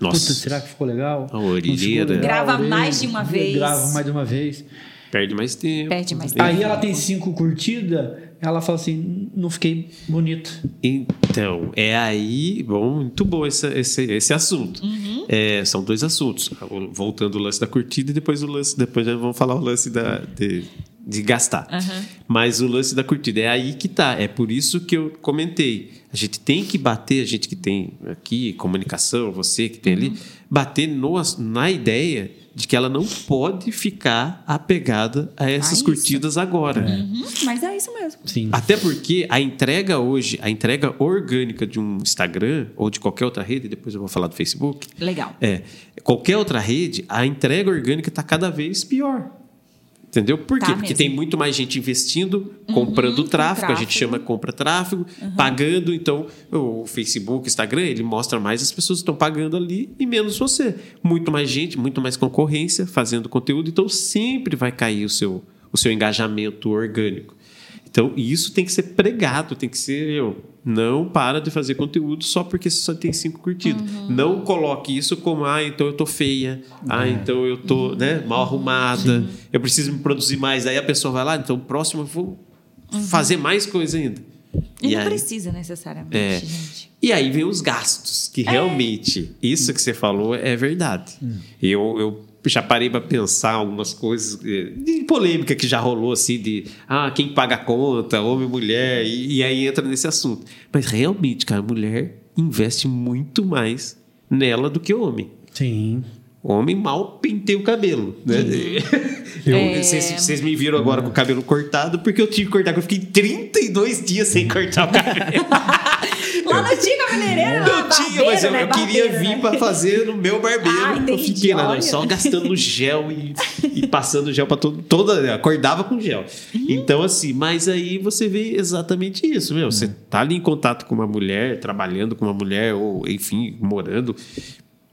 Nossa. Puta, será que ficou legal? A legal, Grava a orelha. mais de uma vez. Grava mais de uma vez. Perde mais tempo. Perde mais tempo. Aí ela tem cinco curtidas, ela fala assim: não fiquei bonita. Então, é aí. Bom, muito bom esse, esse, esse assunto. Uhum. É, são dois assuntos. Voltando o lance da curtida e depois o lance. Depois já vamos falar o lance da, de, de gastar. Uhum. Mas o lance da curtida é aí que tá. É por isso que eu comentei. A gente tem que bater, a gente que tem aqui comunicação, você que tem Uhum. ali, bater no, na ideia de que ela não pode ficar apegada a essas curtidas agora. Uhum, mas é isso mesmo. Sim. Até porque a entrega hoje, a entrega orgânica de um Instagram ou de qualquer outra rede, depois eu vou falar do Facebook, Legal. é, qualquer outra rede, a entrega orgânica está cada vez pior. Entendeu? Por quê? Tá Porque mesmo. tem muito mais gente investindo, comprando com tráfego, a gente tráfego. chama compra tráfego, pagando. Então, o Facebook, Instagram, ele mostra mais as pessoas que estão pagando ali e menos você. Muito mais gente, muito mais concorrência fazendo conteúdo, então sempre vai cair o seu, o seu engajamento orgânico. Então, isso tem que ser pregado, tem que ser eu. Não para de fazer conteúdo só porque você só tem cinco curtidas. Não coloque isso como, ah, então eu tô feia, ah, então eu tô né, mal arrumada, eu preciso me produzir mais. Aí a pessoa vai lá, então próximo eu vou fazer mais coisa ainda. E, não aí- precisa necessariamente, é. gente. E aí vem os gastos, que realmente, isso que você falou é verdade. Eu, eu já parei para pensar algumas coisas eh, de polêmica que já rolou, assim, de ah, quem paga a conta, homem ou mulher, e, e aí entra nesse assunto. Mas realmente, cara, a mulher investe muito mais nela do que o homem. Sim. O homem mal penteia o cabelo, né? Eu- É. Vocês vocês me viram agora com o cabelo cortado porque eu tive que cortar, eu fiquei 32 dias sem cortar o cabelo. Lá não tinha cabeleireiro, Não tinha, mas eu, né? eu queria Barbeiro, vir né? para fazer no meu barbeiro. Ah, eu fiquei lá, olha. só gastando gel e, e passando gel para todo, toda. Acordava com gel. Então, assim, mas aí você vê exatamente isso, meu. Você tá ali em contato com uma mulher, trabalhando com uma mulher, ou enfim, morando.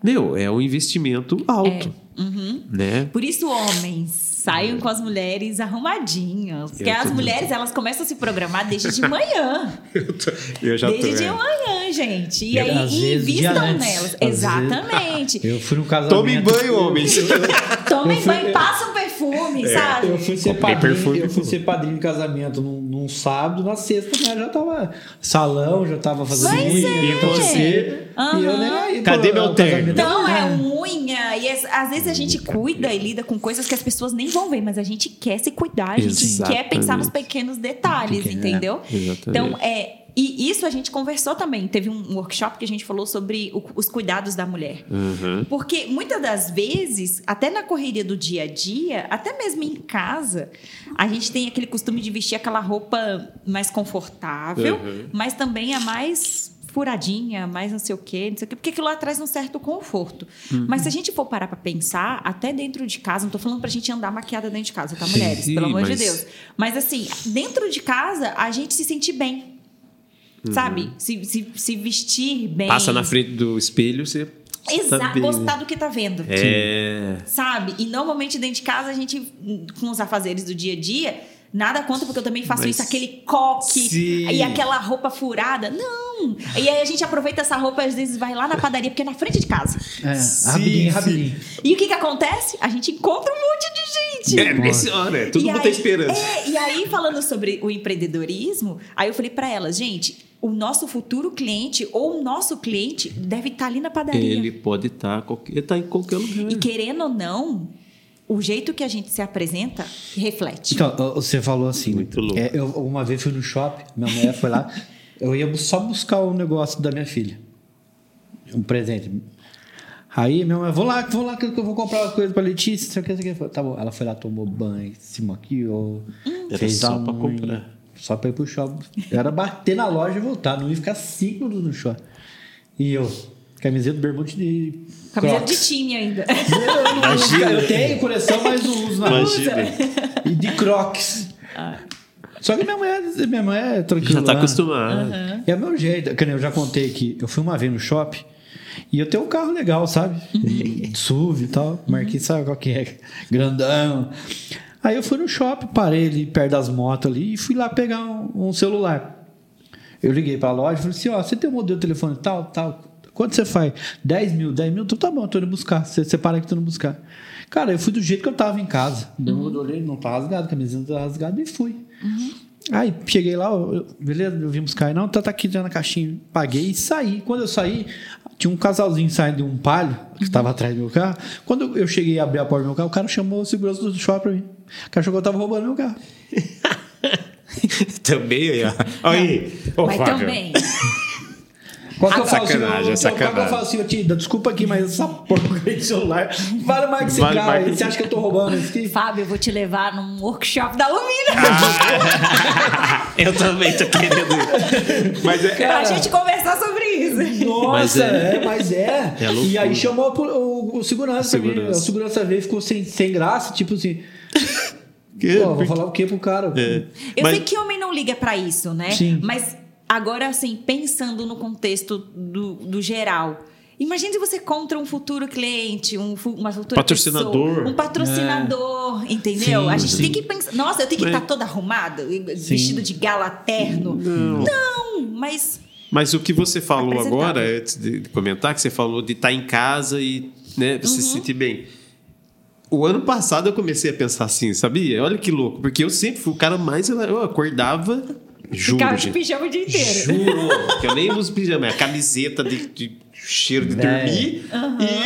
Meu, é um investimento alto. É. Uhum. Né? Por isso, homens, saiam com as mulheres arrumadinhas. Porque Eu as mulheres, elas começam a se programar desde de manhã. Eu, tô- eu já desde tô. de é. manhã, gente. E E aí invistam nelas. Às vezes- Exatamente. Eu fui no casamento. Tome banho, homens. Tomem banho, passam perfume, sabe? Eu fui ser Comprei padrinho, perfume, eu fui pô. ser padrinho de casamento num, num sábado, na sexta né, já tava salão, já tava fazendo Pois é. e você. E eu aí, Cadê meu o terno? casamento- Não, é E às vezes a gente cuida e lida com coisas que as pessoas nem vão ver, mas a gente quer se cuidar, a gente Exatamente. quer pensar nos pequenos detalhes, Pequeno, entendeu? Exatamente. Então, é. E isso a gente conversou também. Teve um workshop que a gente falou sobre o- os cuidados da mulher. Uhum. Porque muitas das vezes, até na correria do dia a dia, até mesmo em casa, a gente tem aquele costume de vestir aquela roupa mais confortável, Uhum. mas também a mais furadinha, mais não sei o quê, não sei o quê, porque aquilo lá traz um certo conforto. Uhum. Mas se a gente for parar pra pensar, até dentro de casa, não tô falando pra gente andar maquiada dentro de casa, tá, Sim, mulheres? Pelo amor de mas- Deus. Mas assim, dentro de casa, a gente se sentir bem. Sabe? Se, se, se vestir bem. Uhum. Passa na frente do espelho, você. Exato, tá bem. gostar do que tá vendo. É. Sabe? E normalmente dentro de casa a gente, com os afazeres do dia a dia, nada conta, porque eu também faço Mas- isso, aquele coque Sim. e aquela roupa furada. Não! E aí a gente aproveita essa roupa e às vezes vai lá na padaria, porque é na frente de casa. É, Sim, rapidinho, sim. rapidinho. E o que que acontece? A gente encontra um monte de gente. É, nesse hora, todo E mundo aí- tá esperando. é, e aí, falando sobre o empreendedorismo, aí eu falei pra elas, gente, o nosso futuro cliente ou o nosso cliente deve estar ali na padaria. Ele pode estar qualquer, tá em qualquer lugar. E querendo ou não, o jeito que a gente se apresenta reflete. Então, você falou assim. Muito louco. é, eu uma vez fui no shopping, minha mulher foi lá, eu ia só buscar o negócio da minha filha. Um presente. Aí minha mãe, vou lá, vou lá que eu vou comprar uma coisa pra Letícia, não sei o que, sei o que. Tá bom. Ela foi lá, tomou banho, se maquiou, Era fez só a pra comprar. Só pra ir pro shopping. Era bater na loja e voltar, não ia ficar cinco minutos no shopping. E eu, camiseta, bermuda de Camiseta Crocs. de time ainda. Eu, não Imagina. eu tenho coleção, mas não uso na Imagina. E de crocs. Só que minha mulher, minha mulher é tranquila. Já tá acostumado. É o meu jeito. Que eu já contei que eu fui uma vez no shopping e eu tenho um carro legal, sabe? SUV e tal. Marquei, sabe qual que é? Grandão. Aí eu fui no shopping, parei ali perto das motos ali e fui lá pegar um, um celular. Eu liguei pra loja e falei assim: ó, você tem um modelo de telefone tal, tal. Quanto você faz? 10 mil, 10 mil? Então tá bom, eu tô indo buscar. Você separa que eu tô indo buscar. Cara, eu fui do jeito que eu tava em casa. Eu olhei, não tá rasgado, a camiseta tá rasgada e fui. Aí cheguei lá, eu- beleza, eu vim buscar. Não, tá, tá aqui já na caixinha. Paguei e saí. Quando eu saí, tinha um casalzinho saindo de um palio que estava atrás do meu carro. Quando eu cheguei e abri a porta do meu carro, o cara chamou o segurança do shopping pra mim. O cara achou que eu tava roubando meu carro. Também aí, ó. Olha aí. Ô, Mas Fábio. também. Qual que eu falo assim, sacanagem, eu- é eu- Qual que eu falo assim, Tida, desculpa aqui, mas essa porcaria de celular vale mais que esse Vale aí. que- Você acha que eu tô roubando esse aqui? Fábio, eu vou te levar num workshop da Alumínio. Ah. Eu também tô querendo. Mas é. pra gente conversar sobre isso. Nossa, Mas é. é- mas é. É e aí chamou o, o, o segurança. Segurança. O segurança veio e ficou sem, sem graça, tipo assim. Que- Pô, vou falar o quê pro cara? É. Eu Mas- sei que homem não liga pra isso, né? Sim. Mas agora, assim, pensando no contexto do, do geral, Imagine se você contra um futuro cliente, um, uma futura Patrocinador. pessoa, um patrocinador, entendeu? Sim, a gente sim. tem que pensar, nossa, eu tenho que estar toda arrumada, vestido de gala terno. Não. Não, mas Mas o que você falou agora, antes de comentar, que você falou de estar em casa e né, você Uhum. se sentir bem. O ano passado eu comecei a pensar assim, sabia? Olha que louco, porque eu sempre fui o cara mais. Eu acordava. Juro, ficava de pijama o dia inteiro. Juro, que eu nem uso pijama, é a camiseta de, de cheiro de É. dormir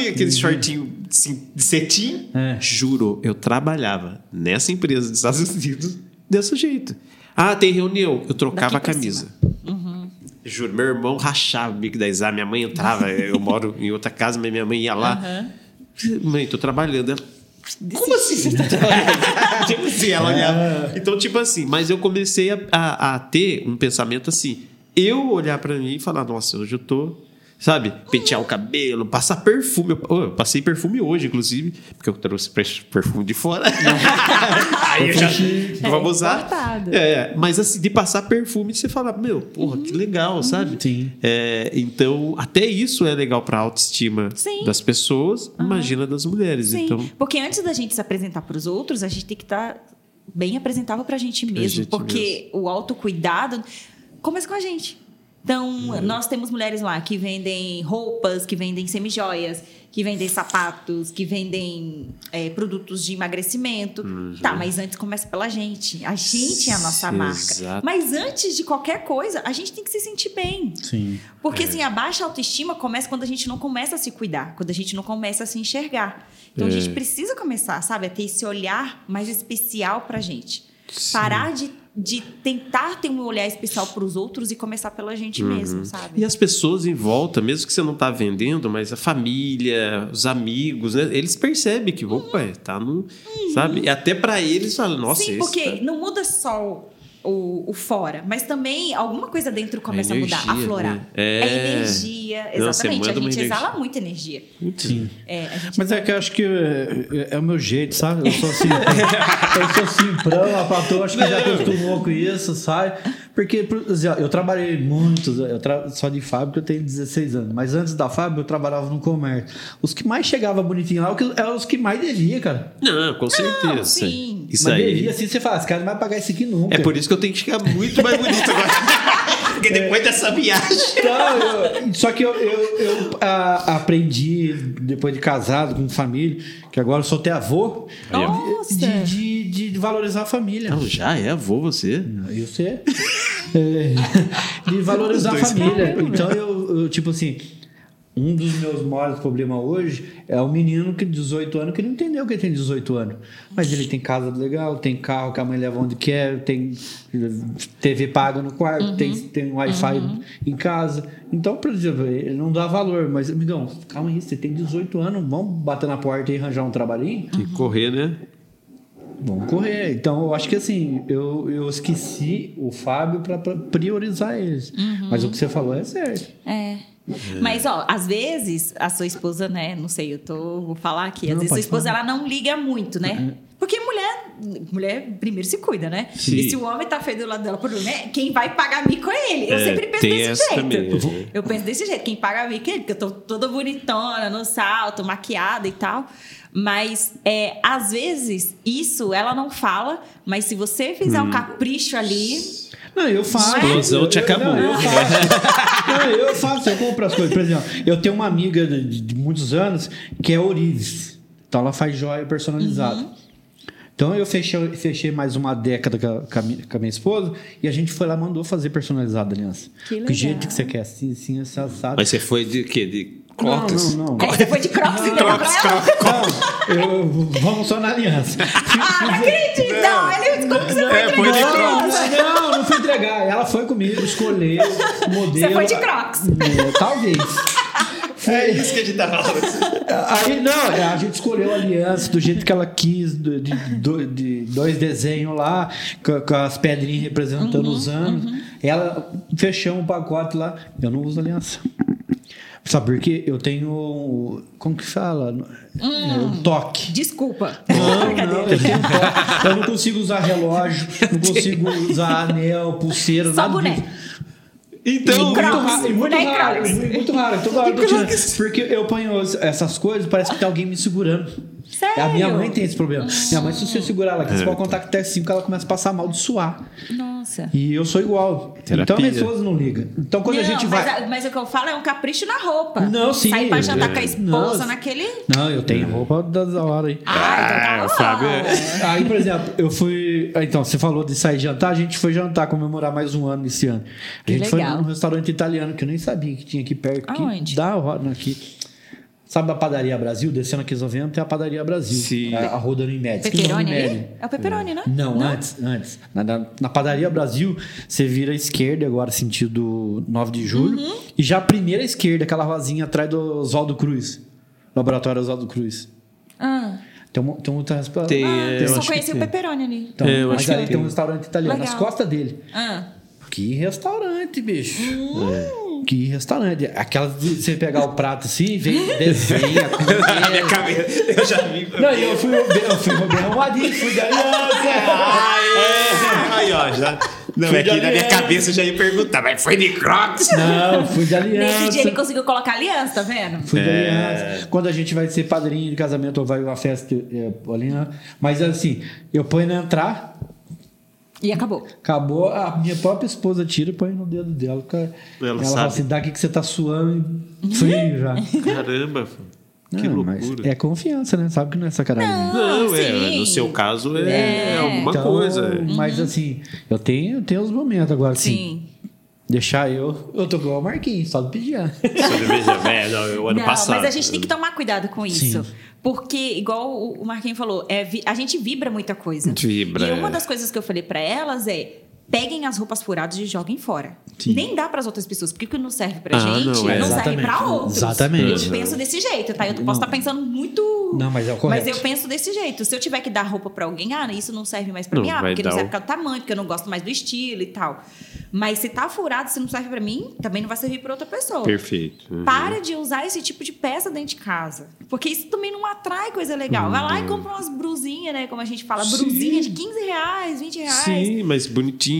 e aquele shortinho assim, de cetim. É. Juro, eu trabalhava nessa empresa dos Estados Unidos desse jeito. Ah, tem reunião, eu trocava a Daqui camisa. Juro, meu irmão rachava o bico da exame, minha mãe entrava, eu moro em outra casa, mas minha mãe ia lá. Mãe, tô trabalhando. Ela, como assim você tá trabalhando? tipo assim, ela olhava. Então, tipo assim, mas eu comecei a, a, a ter um pensamento assim. Eu olhar pra mim e falar, nossa, hoje eu tô. Sabe? Pentear o cabelo, passar perfume. Eu, oh, eu passei perfume hoje, inclusive, porque eu trouxe per- perfume de fora. Aí eu já. Vamos usar. importado. É, mas assim, de passar perfume, você fala, meu, porra, que legal, sabe? Sim. É, então, até isso é legal pra autoestima Sim. das pessoas, imagina das mulheres. Sim, Então, porque antes da gente se apresentar para os outros, a gente tem que estar bem apresentável para a gente mesmo, gente porque o autocuidado começa com a gente. Então, É. nós temos mulheres lá que vendem roupas, que vendem semijoias, que vendem sapatos, que vendem é, produtos de emagrecimento. Uhum. Tá, mas antes começa pela gente. A gente é a nossa marca. Exato. Mas antes de qualquer coisa, a gente tem que se sentir bem. Sim. Porque É. assim, a baixa autoestima começa quando a gente não começa a se cuidar, quando a gente não começa a se enxergar. Então a É. gente precisa começar, sabe, a ter esse olhar mais especial pra gente. Parar de, de tentar ter um olhar especial pros outros e começar pela gente mesmo, sabe? Uhum. E as pessoas em volta, mesmo que você não tá vendendo, mas a família, os amigos, né? Eles percebem que, opa, tá no. Sabe? E até pra eles falam, nossa, Sim, esse porque tá- não muda só o, o fora, mas também alguma coisa dentro começa a, mudar, energia, a florar. né? É. É energia, Não, exatamente. a gente exala energia. muita energia. Sim. É, a Mas é que eu acho que é, é o meu jeito, sabe? Eu sou assim. eu sou simprão, a patroa acho que já acostumou com isso, sabe? Porque por exemplo, eu trabalhei muito, eu tra... só de fábrica eu tenho 16 anos, mas antes da fábrica eu trabalhava no comércio. Os que mais chegavam bonitinho lá eram os que mais devia, cara. Não, com certeza. sim. Isso mas aí. devia assim, você fala, esse cara não vai pagar isso aqui nunca. É por isso que eu tenho que chegar muito mais bonito agora. Porque depois dessa viagem. Então, eu- só que eu, eu, eu, ah, aprendi, depois de casado, com família, que agora eu sou até avô. Nossa! de, de, de valorizar a família. Não, já é avô você. Eu sei. É, de valorizar a família. Então, eu, eu, tipo assim, um dos meus maiores problemas hoje é o menino que de 18 anos que não entendeu que ele tem 18 anos. Mas ele tem casa legal, tem carro que a mãe leva onde quer, tem TV paga no quarto, tem, tem Wi-Fi em casa. Então, por exemplo, ele não dá valor. Mas, amigão, calma aí, você tem 18 anos, vamos bater na porta e arranjar um trabalhinho? Que correr, né? Vamos correr. Então, eu acho que assim, eu, eu esqueci o Fábio para priorizar eles. Mas o que você falou é certo. É. Mas, ó, às vezes a sua esposa, né? Não sei, eu tô, vou falar aqui. Às Não, vezes a pode esposa falar. ela não liga muito, né? Porque mulher, primeiro se cuida, né? Sim. E se o homem tá feio do lado dela por um, né? Quem vai pagar mico é ele. Eu É, sempre penso desse jeito. também? Eu penso desse jeito. Quem paga mico é ele, porque eu tô toda bonitona, no salto, maquiada e tal. Mas, é, às vezes, isso ela não fala, mas se você fizer Hum. um capricho ali. Não, eu faço. Explosão Eu- te acabou. Não, eu faço. Não, eu faço, eu compro as coisas. Por exemplo, eu tenho uma amiga de, de muitos anos que é Orives. Então ela faz joia personalizada. Então eu fechei, fechei mais uma década com a, com a minha, com a minha esposa e a gente foi lá mandou fazer personalizada aliança. Que Do legal. jeito que você quer, assim, assim, assim, assado. Mas você foi de quê? De Crocs? Não, não, não. Você foi de crocs e deu pra ela? Não, eu, vamos só na aliança. Ah, não acredito! Não, ele, como que você foi É, foi de entregar? Crocs. Não, não fui entregar. Ela foi comigo, escolheu o modelo. Você foi de Crocs. É, talvez. É isso que a gente tá falando. Aí, não, é, a gente escolheu a aliança do jeito que ela quis, de, do- de dois desenhos lá, com, com as pedrinhas representando Uhum, os anos. Ela fechou um pacote lá. Eu não uso aliança. Sabe por quê? Eu tenho. Como que fala? É, um toque. Desculpa. Não, não, eu, tenho toque. Eu não consigo usar relógio, não consigo usar anel, pulseira, Só nada boné. disso. Então, muito muito raro, muito raro. Toda hora eu tô tirando. Porque eu ponho essas coisas, parece que tem alguém me segurando. Sério? A minha mãe tem esse problema. Minha mãe, se você segurar ela aqui, É. você pode contar que até 5 ela começa a passar mal de suar. Nossa. E eu sou igual. Terapia. Então a minha esposa não liga. Então quando a Não, gente mas, vai. a- mas o que eu falo é um capricho na roupa. Não, sim. Sair pra jantar É. com a esposa Não. naquele. Não, eu tenho roupa da hora aí. Ah, então tá Ah, é- Aí, por exemplo, eu fui. Então, você falou de sair jantar, a gente foi jantar, comemorar mais um ano esse ano. A Que gente foi legal. num restaurante italiano que eu nem sabia que tinha aqui perto. Aonde? Da hora, aqui. Sabe a padaria Brasil? Descendo aqui 90 tem a padaria Brasil. Sim. A, a rua da Unimed. Pepperoni ali? É o pepperoni, né? Não, antes, antes. Na, na- na padaria Brasil, você vira à esquerda agora, sentido 9 de julho. Uhum. E já a primeira esquerda, aquela rosinha atrás do Oswaldo Cruz. Laboratório Oswaldo Cruz. Ah, Tem um, tem um transporte. Tem, ah, é, eu só conheci o tem. pepperoni ali. Então, É, eu mas acho que ali tem tem. um restaurante italiano nas Legal. costas dele. Ah. Que restaurante, bicho. Hum. É. Que restaurante. Aquelas de você pegar o prato assim, vem, desenha, comer. cabeça, eu já vi. Não, eu fui, eu fui bem arrumadinho, fui de aliança. Aí, ó, já. Não, Fui é que de na minha cabeça eu já ia perguntar, mas foi de Crocs? Não, fui de aliança. Nesse dia ele conseguiu colocar aliança, tá vendo? Fui de É. aliança. Quando a gente vai ser padrinho de casamento ou vai uma festa é, aliança. Mas assim, eu ponho na entrar, E acabou. acabou, a minha própria esposa tira e põe no dedo dela. Ela, ela fala sabe. assim: daqui que você tá suando frio já. Caramba, que Não, loucura. É confiança, né? Sabe que não é sacanagem. Não, é, sim. no seu caso é, É. alguma Então, coisa. Mas assim, eu tenho, eu tenho os momentos agora, assim. Sim. Deixar eu. Eu tô igual o Marquinhos, só do pedir. Cerveja velha, não, o ano não, passado. mas a gente tem que tomar cuidado com isso. Sim. Porque, igual o Marquinhos falou, é, a gente vibra muita coisa. Vibra, E uma é. das coisas que eu falei pra elas é. Peguem as roupas furadas e joguem fora. Sim. Nem dá pras outras pessoas, porque o que não serve pra Ah, gente não, não, é. serve Exatamente. pra outros. Exatamente. Eu penso desse jeito, tá? Eu posso estar pensando muito. Não, mas é o correto. Mas eu penso desse jeito. Se eu tiver que dar roupa pra alguém, ah, isso não serve mais pra Não, mim, ah, vai porque não serve o- causa do tamanho, porque eu não gosto mais do estilo e tal. Mas se tá furado, se não serve pra mim, também não vai servir pra outra pessoa. Perfeito. Uhum. Para de usar esse tipo de peça dentro de casa. Porque isso também não atrai coisa legal. Vai lá e compra umas brusinhas, né? Como a gente fala, Sim. brusinha de 15 reais, 20 reais. Sim, mas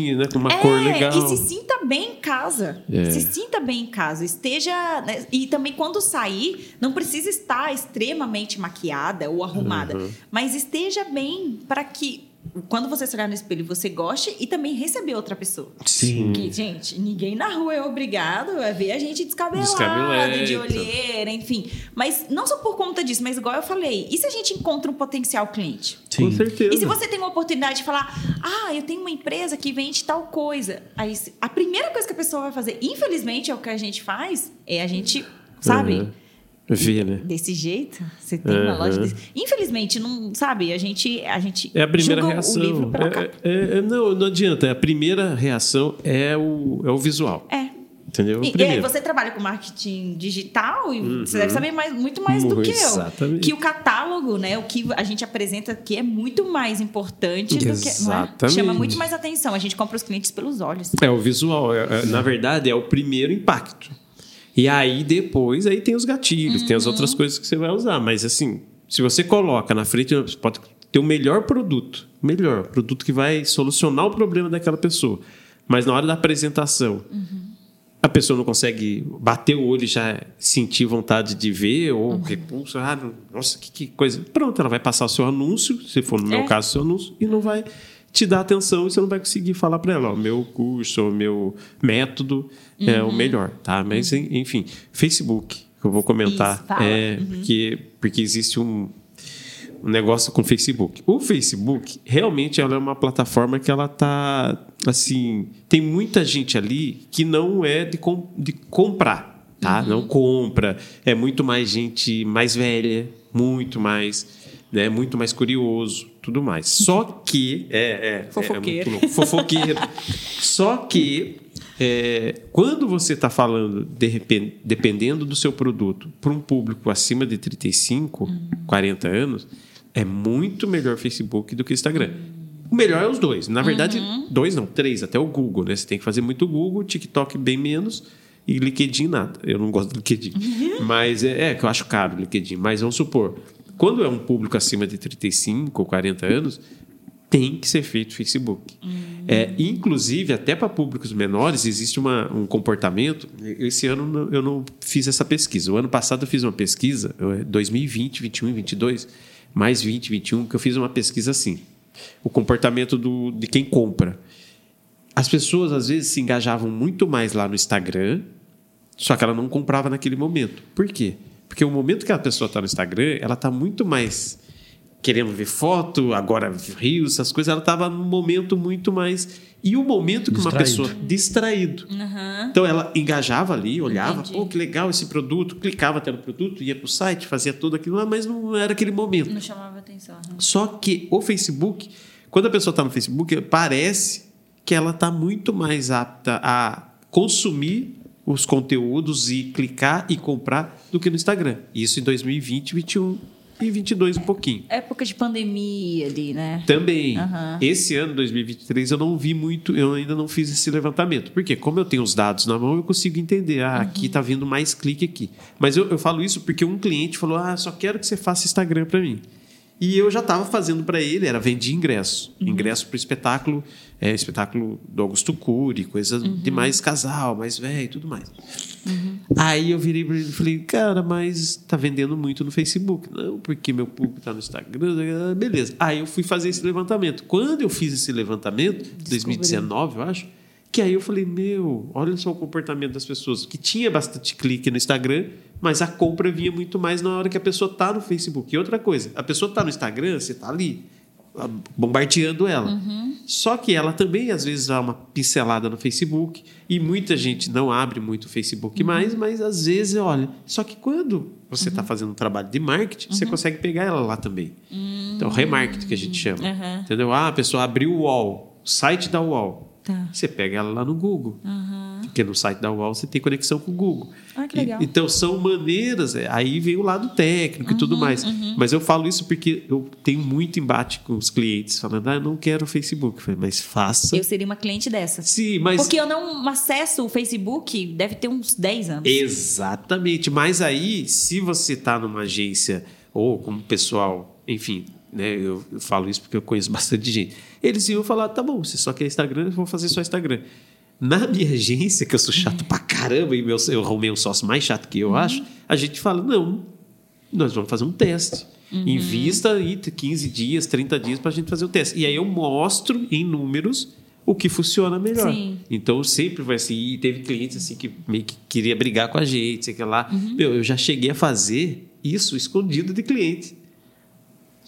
bonitinha, né? Com uma É, cor legal. e se sinta bem em casa. É. Se sinta bem em casa. Esteja. né, E também quando sair, não precisa estar extremamente maquiada ou arrumada. Uhum. Mas esteja bem para que. Quando você se olhar no espelho, você goste e também receber outra pessoa. Sim. Que, gente, ninguém na rua é obrigado a ver a gente descabelado, de olheira, enfim. Mas não só por conta disso, mas igual eu falei, e se a gente encontra um potencial cliente? Com certeza. E se você tem uma oportunidade de falar, ah, eu tenho uma empresa que vende tal coisa. Aí a primeira coisa que a pessoa vai fazer, infelizmente é o que a gente faz, é a gente, sabe? Uhum. Vê, né? Desse jeito, você tem uma Uhum. loja desse. Infelizmente, não, sabe, a gente, a gente É a primeira reação. É- é- é- não, não adianta. A primeira reação é o, é o visual. É. Entendeu? E, e aí você trabalha com marketing digital e você deve saber mais, muito mais do que eu. Exatamente. Que o catálogo, né? O que a gente apresenta aqui é muito mais importante do que. É? Exatamente. Chama muito mais atenção. A gente compra os clientes pelos olhos. É o visual. É- é- na verdade, é o primeiro impacto. E aí, depois, aí tem os gatilhos, tem as Uhum. outras coisas que você vai usar. Mas, assim, se você coloca na frente, você pode ter o melhor produto. Melhor. Produto que vai solucionar o problema daquela pessoa. Mas na hora da apresentação, a pessoa não consegue bater o olho e já sentir vontade de ver, ou repulso. Ah, nossa, que, que coisa. Pronto, ela vai passar o seu anúncio, se for no meu É. caso, o seu anúncio, e não vai te dar atenção e você não vai conseguir falar para ela, ó, o meu curso, o meu método é o melhor, tá? Mas, en- enfim, Facebook, que eu vou comentar, Isso, é porque, porque existe um, um negócio com o Facebook. O Facebook, realmente, ela é uma plataforma que ela tá, assim, tem muita gente ali que não é de, com, de comprar, tá? Não compra. É muito mais gente mais velha, muito mais, né? Muito mais curioso, tudo mais. Só que... É, é, Fofoqueiro. É louco. Fofoqueiro. Só que... é, quando você está falando, de dependendo do seu produto, para um público acima de 35, 40 anos, é muito melhor Facebook do que Instagram. O melhor é os dois. Na verdade, dois não, três, até o Google, né? Você tem que fazer muito Google, TikTok bem menos e LinkedIn nada. Eu não gosto do LinkedIn. Mas é, é que eu acho caro o LinkedIn. Mas vamos supor, quando é um público acima de 35 ou 40 anos, tem que ser feito Facebook. É, inclusive, até para públicos menores, existe uma, um comportamento. Esse ano eu não fiz essa pesquisa. O ano passado eu fiz uma pesquisa, eu- 2020, 21 22, mais 20, 21, que eu fiz uma pesquisa assim. O comportamento do, de quem compra. As pessoas, às vezes, se engajavam muito mais lá no Instagram, só que ela não comprava naquele momento. Por quê? Porque o momento que a pessoa está no Instagram, ela está muito mais querendo ver foto, agora rios, essas coisas, ela estava num momento muito mais. E o momento que uma Distraído. pessoa. distraído. Então ela engajava ali, olhava, Entendi. pô, que legal esse produto, clicava até no produto, ia para o site, fazia tudo aquilo lá, mas não era aquele momento. Não chamava atenção. aham. Só que o Facebook, quando a pessoa está no Facebook, parece que ela está muito mais apta a consumir os conteúdos e clicar e comprar do que no Instagram. Isso em 2020, 21 e 22 um pouquinho. Época de pandemia ali, né? Também, Aham. esse ano, 2023, eu não vi muito, eu ainda não fiz esse levantamento. Porque como eu tenho os dados na mão, eu consigo entender. Ah, aqui está vindo mais clique aqui. Mas eu, eu falo isso porque um cliente falou, ah, só quero que você faça Instagram para mim. E eu já estava fazendo para ele, era vender ingresso. Ingresso para o espetáculo, é, espetáculo do Augusto Cury, coisa de mais casal, mais velho e tudo mais. Aí eu virei para ele e falei, cara, mas tá vendendo muito no Facebook. Não, porque meu público tá no Instagram. Beleza. Aí eu fui fazer esse levantamento. Quando eu fiz esse levantamento, 2019, eu acho, que aí eu falei, meu, olha só o comportamento das pessoas. Que tinha bastante clique no Instagram, mas a compra vinha muito mais na hora que a pessoa tá no Facebook. E outra coisa, a pessoa tá no Instagram, você tá ali bombardeando ela. Só que ela também, às vezes, dá uma pincelada no Facebook. E muita gente não abre muito o Facebook mais, mas às vezes, olha. Só que quando você está fazendo um trabalho de marketing, você consegue pegar ela lá também. Então, remarketing que a gente chama. Entendeu? Ah, a pessoa abriu o UOL, o site da UOL. Tá. Você pega ela lá no Google. Porque no site da UOL você tem conexão com o Google. Ah, que E- legal. então são maneiras, é, aí vem o lado técnico e tudo mais. Mas eu falo isso porque eu tenho muito embate com os clientes, falando, ah, eu não quero o Facebook. Eu falei, mas faça. Eu seria uma cliente dessa. Sim, mas. Porque eu não acesso o Facebook, deve ter uns 10 anos. Exatamente. Mas aí, se você está numa agência ou com um pessoal, enfim, né, eu, eu falo isso porque eu conheço bastante gente. Eles iam falar: tá bom, você só quer Instagram, eu vou fazer só Instagram. Na minha agência, que eu sou chato pra caramba, e meu, eu arrumei um sócio mais chato que eu acho, a gente fala: não, nós vamos fazer um teste. Invista aí 15 dias, 30 dias para a gente fazer o teste. E aí eu mostro em números o que funciona melhor. Sim. Então sempre vai assim. E teve clientes assim que meio que queria brigar com a gente, sei que lá. Meu, eu já cheguei a fazer isso escondido de cliente.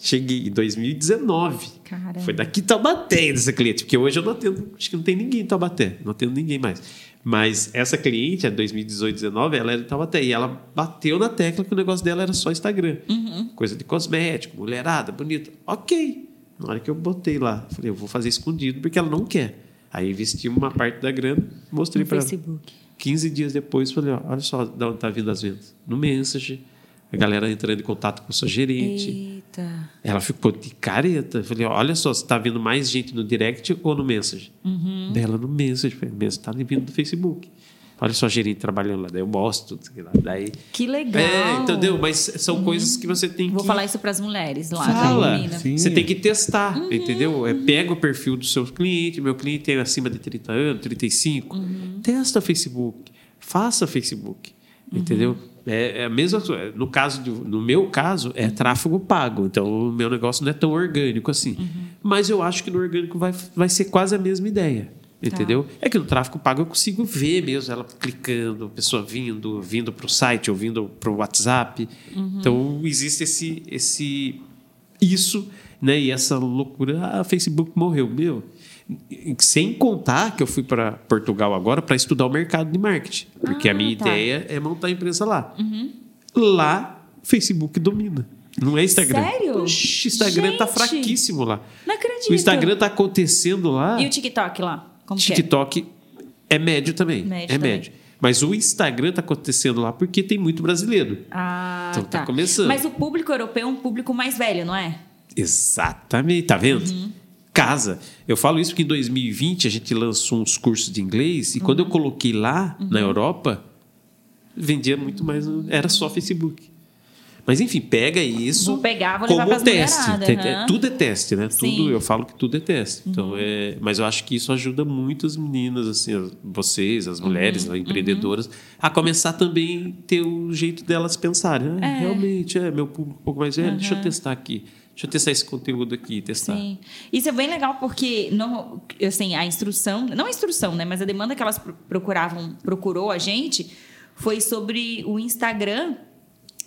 Cheguei em 2019. Caramba. Foi daqui Taubaté dessa cliente, porque hoje eu não atendo, acho que não tem ninguém em Taubaté, não atendo ninguém mais. Mas essa cliente, a 2018, 19, ela era de Taubaté e ela bateu na tecla que o negócio dela era só Instagram. Coisa de cosmético, mulherada, bonita. Ok. Na hora que eu botei lá, falei, eu vou fazer escondido porque ela não quer. Aí investi uma parte da grana, mostrei para ela. Facebook. 15 dias depois, falei, ó, olha só de onde tá vindo as vendas. No Message, a galera entrando em contato com o seu gerente. Eita. Ela ficou de careta. Eu falei, olha só, você tá vendo mais gente no direct ou no message? Dela no message. Falei, message tá vindo do Facebook. Olha só, gerente trabalhando lá. Daí eu mostro. lá, Daí... Que legal. É, entendeu? Mas são coisas que você tem Vou que... falar isso para as mulheres lá. Fala. Sim. Você tem que testar, entendeu? É, pega o perfil do seu cliente. Meu cliente é acima de 30 anos, 35. Testa Facebook. Faça Facebook. Entendeu? É, é a mesma coisa. No, caso do, no meu caso, é tráfego pago. Então, o meu negócio não é tão orgânico assim. Mas eu acho que no orgânico vai, vai ser quase a mesma ideia. Entendeu? É que no tráfego pago eu consigo ver mesmo ela clicando, a pessoa vindo, vindo para o site ou vindo para o WhatsApp. Então, existe esse, esse isso, né? E essa loucura, ah, o Facebook morreu, meu. Sem contar que eu fui para Portugal agora para estudar o mercado de marketing, porque a minha tá. ideia é montar a empresa lá. Lá, o Facebook domina. Não é Instagram. Sério? Instagram tá Gente! fraquíssimo lá. Não acredito. O Instagram tá acontecendo lá. E o TikTok lá? Como que é? TikTok é médio também. Médio é também. médio. Mas o Instagram tá acontecendo lá porque tem muito brasileiro. Ah, Então tá tá. começando. Mas o público europeu é um público mais velho, não é? Exatamente, tá vendo? Uhum. Casa. Eu falo isso porque em 2020 a gente lançou uns cursos de inglês e quando Uhum. eu coloquei lá na Europa, vendia muito mais. Era só Facebook. Mas enfim, pega isso Vou pegar, vou como teste. aham. Tudo é teste, né? Sim. Uhum. Tudo, eu falo que tudo é teste. Então, é, mas eu acho que isso ajuda muito as meninas, assim, as- vocês, as mulheres, Uhum. né, empreendedoras, a começar também a ter o jeito delas pensarem. Ah, É. Realmente, é meu público um pouco mais velho, deixa eu testar aqui. Deixa eu testar esse conteúdo aqui, testar. Sim. Isso é bem legal porque não, assim, a instrução, não a instrução, né, mas a demanda que elas pro- procuravam, procurou a gente foi sobre o Instagram.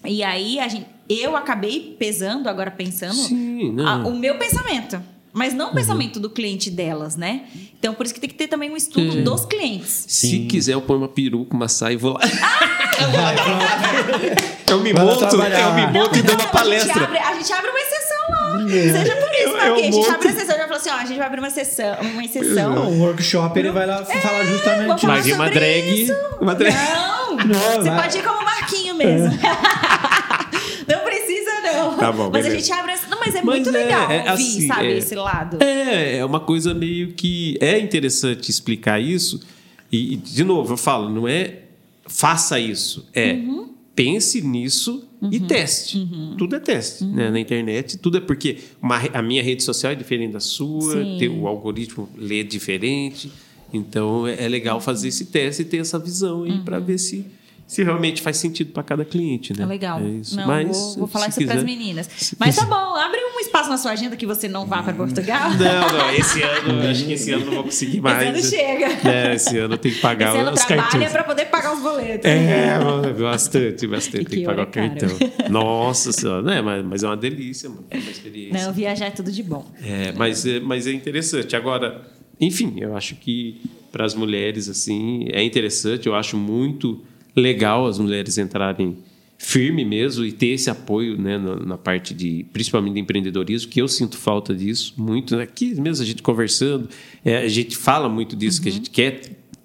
E aí a gente, eu acabei pesando, agora pensando, Sim, não. a- o meu pensamento. Mas não o pensamento do cliente delas, né? Então, por isso que tem que ter também um estudo dos clientes. Se Sim. quiser, eu ponho uma peruca, uma saia e vou lá. eu me monto, eu me monto e dou uma A gente, palestra. abre, a gente abre uma lá. Seja por isso, Eu- porque eu a gente monto. abre uma exceção. Já falou assim, ó, a gente vai abrir uma exceção, uma exceção. Um workshop, ele vai lá falar vou justamente falar Vai vir uma drag. isso. Uma drag. Não, Não, você vai. pode ir como Marquinho mesmo. não precisa, não. Tá bom, mas a beleza. gente abre essa. Não, mas é Mas muito é, legal é ouvir, assim, sabe, é. esse lado. É, é uma coisa meio que é interessante explicar isso. E, e, de novo, eu falo, não é faça isso, é Uhum. pense nisso e teste. Tudo é teste, Uhum. né? Na internet, tudo é porque uma a minha rede social é diferente da sua, tem- o algoritmo lê diferente. Então é, é legal fazer esse teste e ter essa visão aí para ver se se realmente faz sentido para cada cliente, né? Uhum. É legal. É isso. Não, Mas, vou, vou falar isso para as meninas. Mas tá bom, abre um espaço na sua agenda que você não vá para Portugal. Não, não, esse ano, eu acho que esse ano eu não vou conseguir mais. Esse ano chega. É, esse ano eu tenho que pagar Esse ano os trabalha para poder pagar os boletos. É, bastante, bastante. E Tem que que pagar o é cartão. Nossa senhora, né? Mas, mas é uma delícia, mano. É uma experiência. Não, viajar é tudo de bom. É, mas, é, mas é interessante. Agora, enfim, eu acho que para as mulheres, assim, é interessante. Eu acho muito legal as mulheres entrarem firme mesmo e ter esse apoio né, na, na parte de, principalmente de empreendedorismo, que eu sinto falta disso muito. né? Aqui mesmo a gente conversando, é, a gente fala muito disso, que a gente quer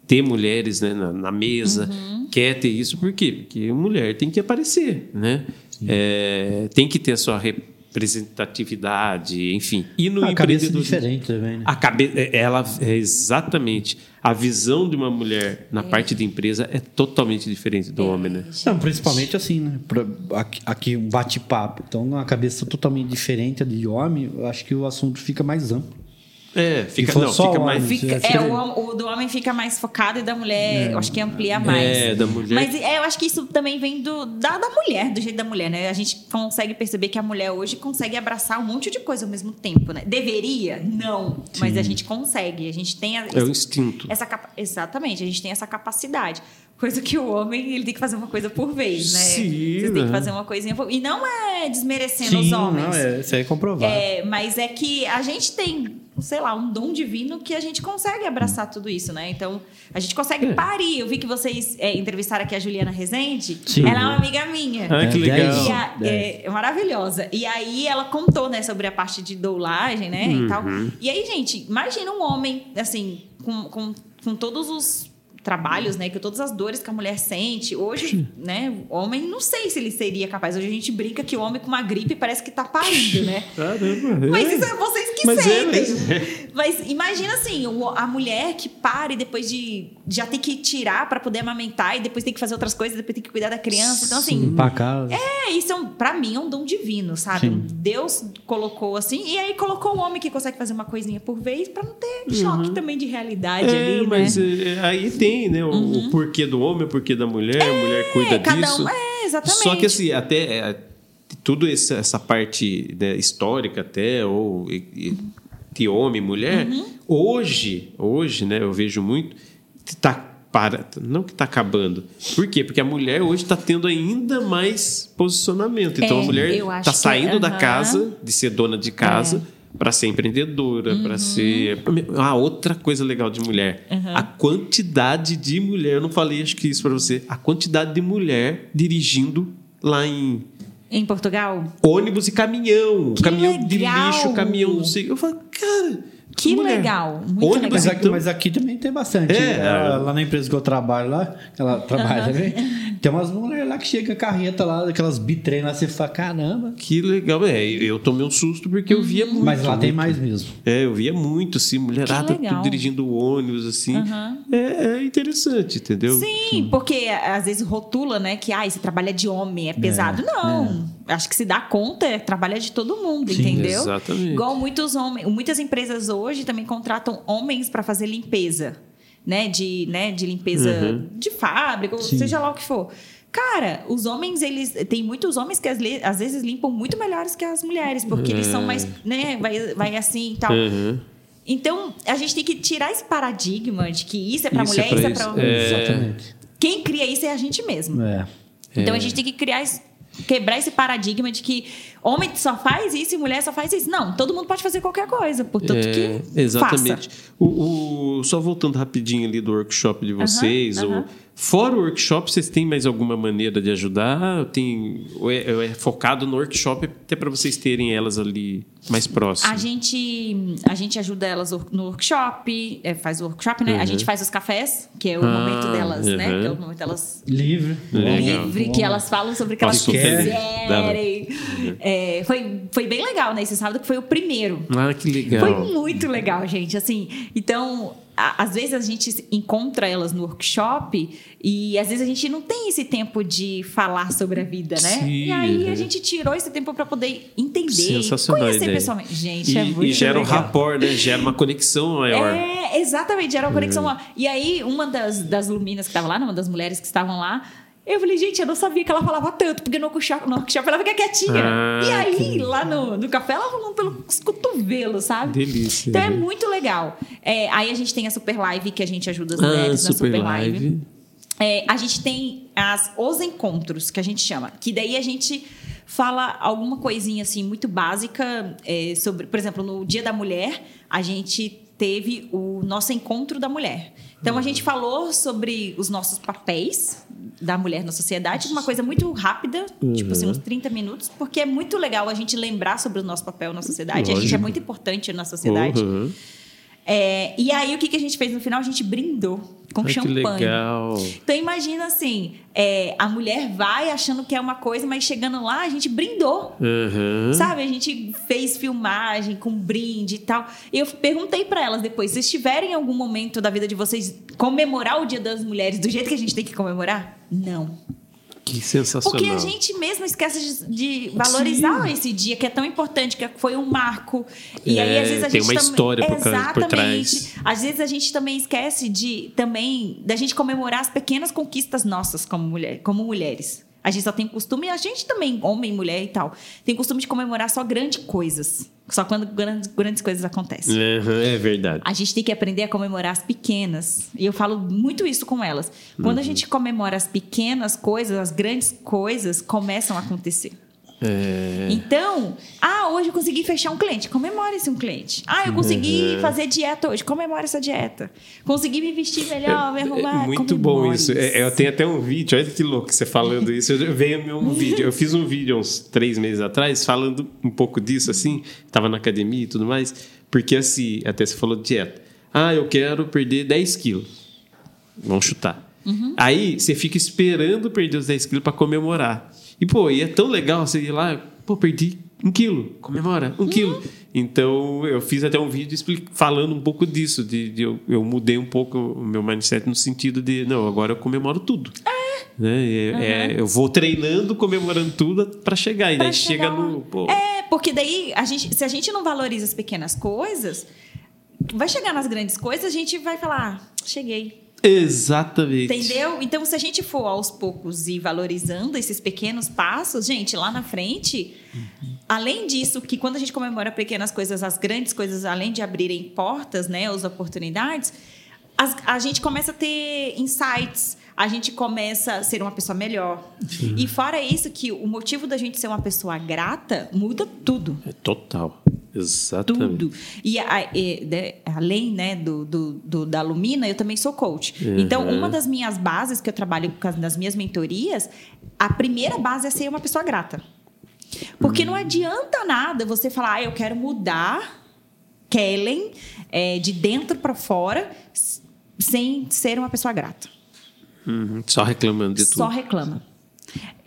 ter mulheres né, na, na mesa, quer ter isso. Por quê? Porque mulher tem que aparecer, né? É, tem que ter a sua representatividade, enfim. E no a cabeça empreendedorismo- diferente também, né? a cabe... ela é exatamente a visão de uma mulher na parte de empresa é totalmente diferente do homem, né? Não, principalmente assim, né? Pra- aqui, aqui um bate-papo. Então, uma cabeça totalmente diferente de homem, eu acho que o assunto fica mais amplo. É, fica, não, só fica homem, mais Fica- é é, o, o do homem fica mais focado e da mulher, eu acho que amplia mais. É, da mulher. Mas é, eu acho que isso também vem do, da, da mulher, do jeito da mulher, né? A gente consegue perceber que a mulher hoje consegue abraçar um monte de coisa ao mesmo tempo, né? Deveria? Não. Mas a gente consegue. A gente tem a, é o instinto. essa Exatamente, a gente tem essa capacidade. Coisa que o homem, ele tem que fazer uma coisa por vez, né? Sim, Vocês têm né? que fazer uma coisinha por... E não é desmerecendo os Sim, homens. não, é, isso aí é comprovado. É, mas é que a gente tem, sei lá, um dom divino que a gente consegue abraçar tudo isso, né? Então, a gente consegue É. parir. Eu vi que vocês é, entrevistaram aqui a Juliana Rezende. Sim. Ela é uma amiga minha. Ah, que É, legal. E a- é, é maravilhosa. E aí ela contou, né, sobre a parte de doulagem, né, e tal. Uhum. E aí, gente, imagina um homem, assim, com, com, com todos os trabalhos, né, com todas as dores que a mulher sente. Hoje, né, o homem, não sei se ele seria capaz. Hoje a gente brinca que o homem com uma gripe parece que tá parindo, né? Caramba, Mas é. isso é vocês que Mas é, sentem. mas é. Mas imagina assim, a mulher que para e depois de já ter que tirar para poder amamentar e depois tem que fazer outras coisas, depois tem que cuidar da criança. Então assim, Limpar a casa. é, isso é um, pra mim é um dom divino, sabe? Sim. Deus colocou assim, e aí colocou o homem que consegue fazer uma coisinha por vez pra não ter choque também de realidade Uhum. É, ali, mas né? Uhum. é, aí tem, né? O, o porquê do homem, o porquê da mulher, a mulher cuida É, cada disso. um, é, exatamente. Só que assim, até é, tudo essa, essa parte né, histórica até, ou e- e- de homem e mulher, Uhum. hoje, hoje, né, eu vejo muito, que tá para, não que está acabando. Por quê? Porque a mulher hoje está tendo ainda mais posicionamento. Então É, a mulher está que- saindo da aham. É. casa, de ser dona de casa, para ser empreendedora, Uhum. para ser. Ah, outra coisa legal de mulher. A quantidade de mulher, eu não falei acho que isso para você, a quantidade de mulher dirigindo lá em Em Portugal? ônibus e caminhão. Que caminhão de legal! lixo, caminhão não sei. Eu falo, cara. Que mulher. legal, muito ônibus, Mas legal. aqui, então- mas aqui também tem bastante. É. Ela- lá na empresa que eu trabalho lá, ela trabalha também. Tem umas mulheres lá que chega a carreta lá, daquelas bitrem lá, você fala, caramba. Que legal. É, eu tomei um susto porque eu via muito. Mas lá tem muito. mais mesmo. É, eu via muito, assim, mulherada dirigindo ônibus, assim. É, é interessante, entendeu? Sim, porque às vezes rotula, né, que ah, esse trabalho é de homem, é pesado. não, acho que se dá conta, é trabalho de todo mundo, Sim, entendeu? exatamente. Igual muitos homens, muitas empresas hoje também contratam homens para fazer limpeza, né? De, né? de limpeza Uhum. de fábrica, ou Sim. seja lá o que for. Cara, os homens, eles. Tem muitos homens que às, vezes limpam muito melhores que as mulheres, porque eles são mais. né? Vai, vai assim e tal. Uhum. Então, a gente tem que tirar esse paradigma de que isso é para é mulher, pra isso é para homem. É. Exatamente. Quem cria isso é a gente mesmo. É. Então É. a gente tem que criar, quebrar esse paradigma de que homem só faz isso e mulher só faz isso. Não, todo mundo pode fazer qualquer coisa, portanto É, que exatamente. faça. O, o- só voltando rapidinho ali do workshop de vocês, aham. o- fora o workshop, vocês têm mais alguma maneira de ajudar? Tem, ou é, ou é focado no workshop até para vocês terem elas ali mais A próximas? gente, a gente ajuda elas no workshop, é, faz o workshop, né? A gente faz os cafés, que é o Uhum. Ah, momento delas, né? uhum. Que é o momento delas Livre. Legal. livre, que elas falam sobre o que elas quiserem. É, foi, foi bem legal, né? Esse sábado que foi o primeiro. Ah, que legal. Foi muito legal, gente. Assim, então, a- às vezes a gente encontra elas no workshop e às vezes a gente não tem esse tempo de falar sobre a vida, né? Sim, e aí a gente tirou esse tempo para poder entender, conhecer ideia. pessoalmente. Gente, E, é muito e gera um legal. rapport, né? Gera uma conexão maior. É, exatamente, era uma conexão lá. E aí, uma das, das luminas que estava lá, né, uma das mulheres que estavam lá, eu falei, gente, eu não sabia que ela falava tanto, porque no workshop, no workshop ela fica quietinha. Ah, e aí, que- lá no, no café, ela falando pelos cotovelos, sabe? Delícia. Então é muito legal. É, aí a gente tem a Super Live, que a gente ajuda as Ah, mulheres na super Super live. Live. É, a gente tem as, os encontros, que a gente chama. Que daí a gente fala alguma coisinha assim muito básica é, sobre, por exemplo, no Dia da Mulher, a gente teve o nosso encontro da mulher. Então a gente falou sobre os nossos papéis da mulher na sociedade, uma coisa muito rápida, tipo assim, uns 30 minutos, porque é muito legal a gente lembrar sobre o nosso papel na sociedade. A gente é Lógico. muito importante na sociedade. Uhum. É, e aí, o que, que a gente fez no final? A gente brindou com Ai, que champanhe. legal. Então, imagina assim: é, a mulher vai achando que é uma coisa, mas chegando lá, a gente brindou. Uhum. Sabe? A gente fez filmagem com brinde e tal. E eu perguntei pra elas depois: se vocês tiverem em algum momento da vida de vocês comemorar o Dia das Mulheres do jeito que a gente tem que comemorar? Não. Que sensacional. Porque a gente mesmo esquece de, de valorizar esse dia que é tão importante, que foi um marco. E aí, É, às vezes, a tem gente uma também- história por causa- por Exatamente. trás. Às vezes a gente também esquece de também da gente comemorar as pequenas conquistas nossas como, mulher, como mulheres. A gente só tem costume, a gente também, homem, mulher e tal, tem costume de comemorar só grandes coisas. Só quando grandes, grandes coisas acontecem. Uhum, é verdade. A gente tem que aprender a comemorar as pequenas. E eu falo muito isso com elas. Quando Uhum. a gente comemora as pequenas coisas, as grandes coisas começam a acontecer. É. Então, ah, hoje eu consegui fechar um cliente, comemore esse um cliente. Ah, eu consegui Uhum. fazer dieta hoje, comemore essa dieta. Consegui me vestir melhor, me arrumar. É muito bom isso. É, eu tenho até um vídeo, olha que louco você falando isso. Eu veio meu um vídeo. Eu fiz um vídeo uns três meses atrás falando um pouco disso, assim. Tava na academia e tudo mais. Porque assim, até você falou de dieta. Ah, eu quero perder 10 quilos. Vamos chutar. Uhum. Aí você fica esperando perder os 10 quilos para comemorar. E, pô, e é tão legal você ir lá, pô, perdi um quilo, comemora, um quilo. Então, eu fiz até um vídeo falando um pouco disso, de, de eu, eu mudei um pouco o meu mindset no sentido de, não, agora eu comemoro tudo. Né? E, é, eu vou treinando, comemorando tudo para chegar. E Pra daí chega chegar lá. no. Pô, É, porque daí, a gente, se a gente não valoriza as pequenas coisas, vai chegar nas grandes coisas, a gente vai falar, ah, cheguei. Exatamente. Entendeu? Então, se a gente for aos poucos e valorizando esses pequenos passos, gente, lá na frente, além disso, que quando a gente comemora pequenas coisas, as grandes coisas, além de abrirem portas, né, as oportunidades, as- a gente começa a ter insights, a gente começa a ser uma pessoa melhor. E fora isso, que o motivo da gente ser uma pessoa grata muda tudo É total. Exatamente. tudo. E, a- e, de- além né, do, do- do- da Lumina, eu também sou coach. Então, uma das minhas bases que eu trabalho nas minhas mentorias, a primeira base é ser uma pessoa grata. Porque não adianta nada você falar, ah, eu quero mudar Kellen é, de dentro para fora sem ser uma pessoa grata. Uhum. Só reclamando de Só tudo. reclama.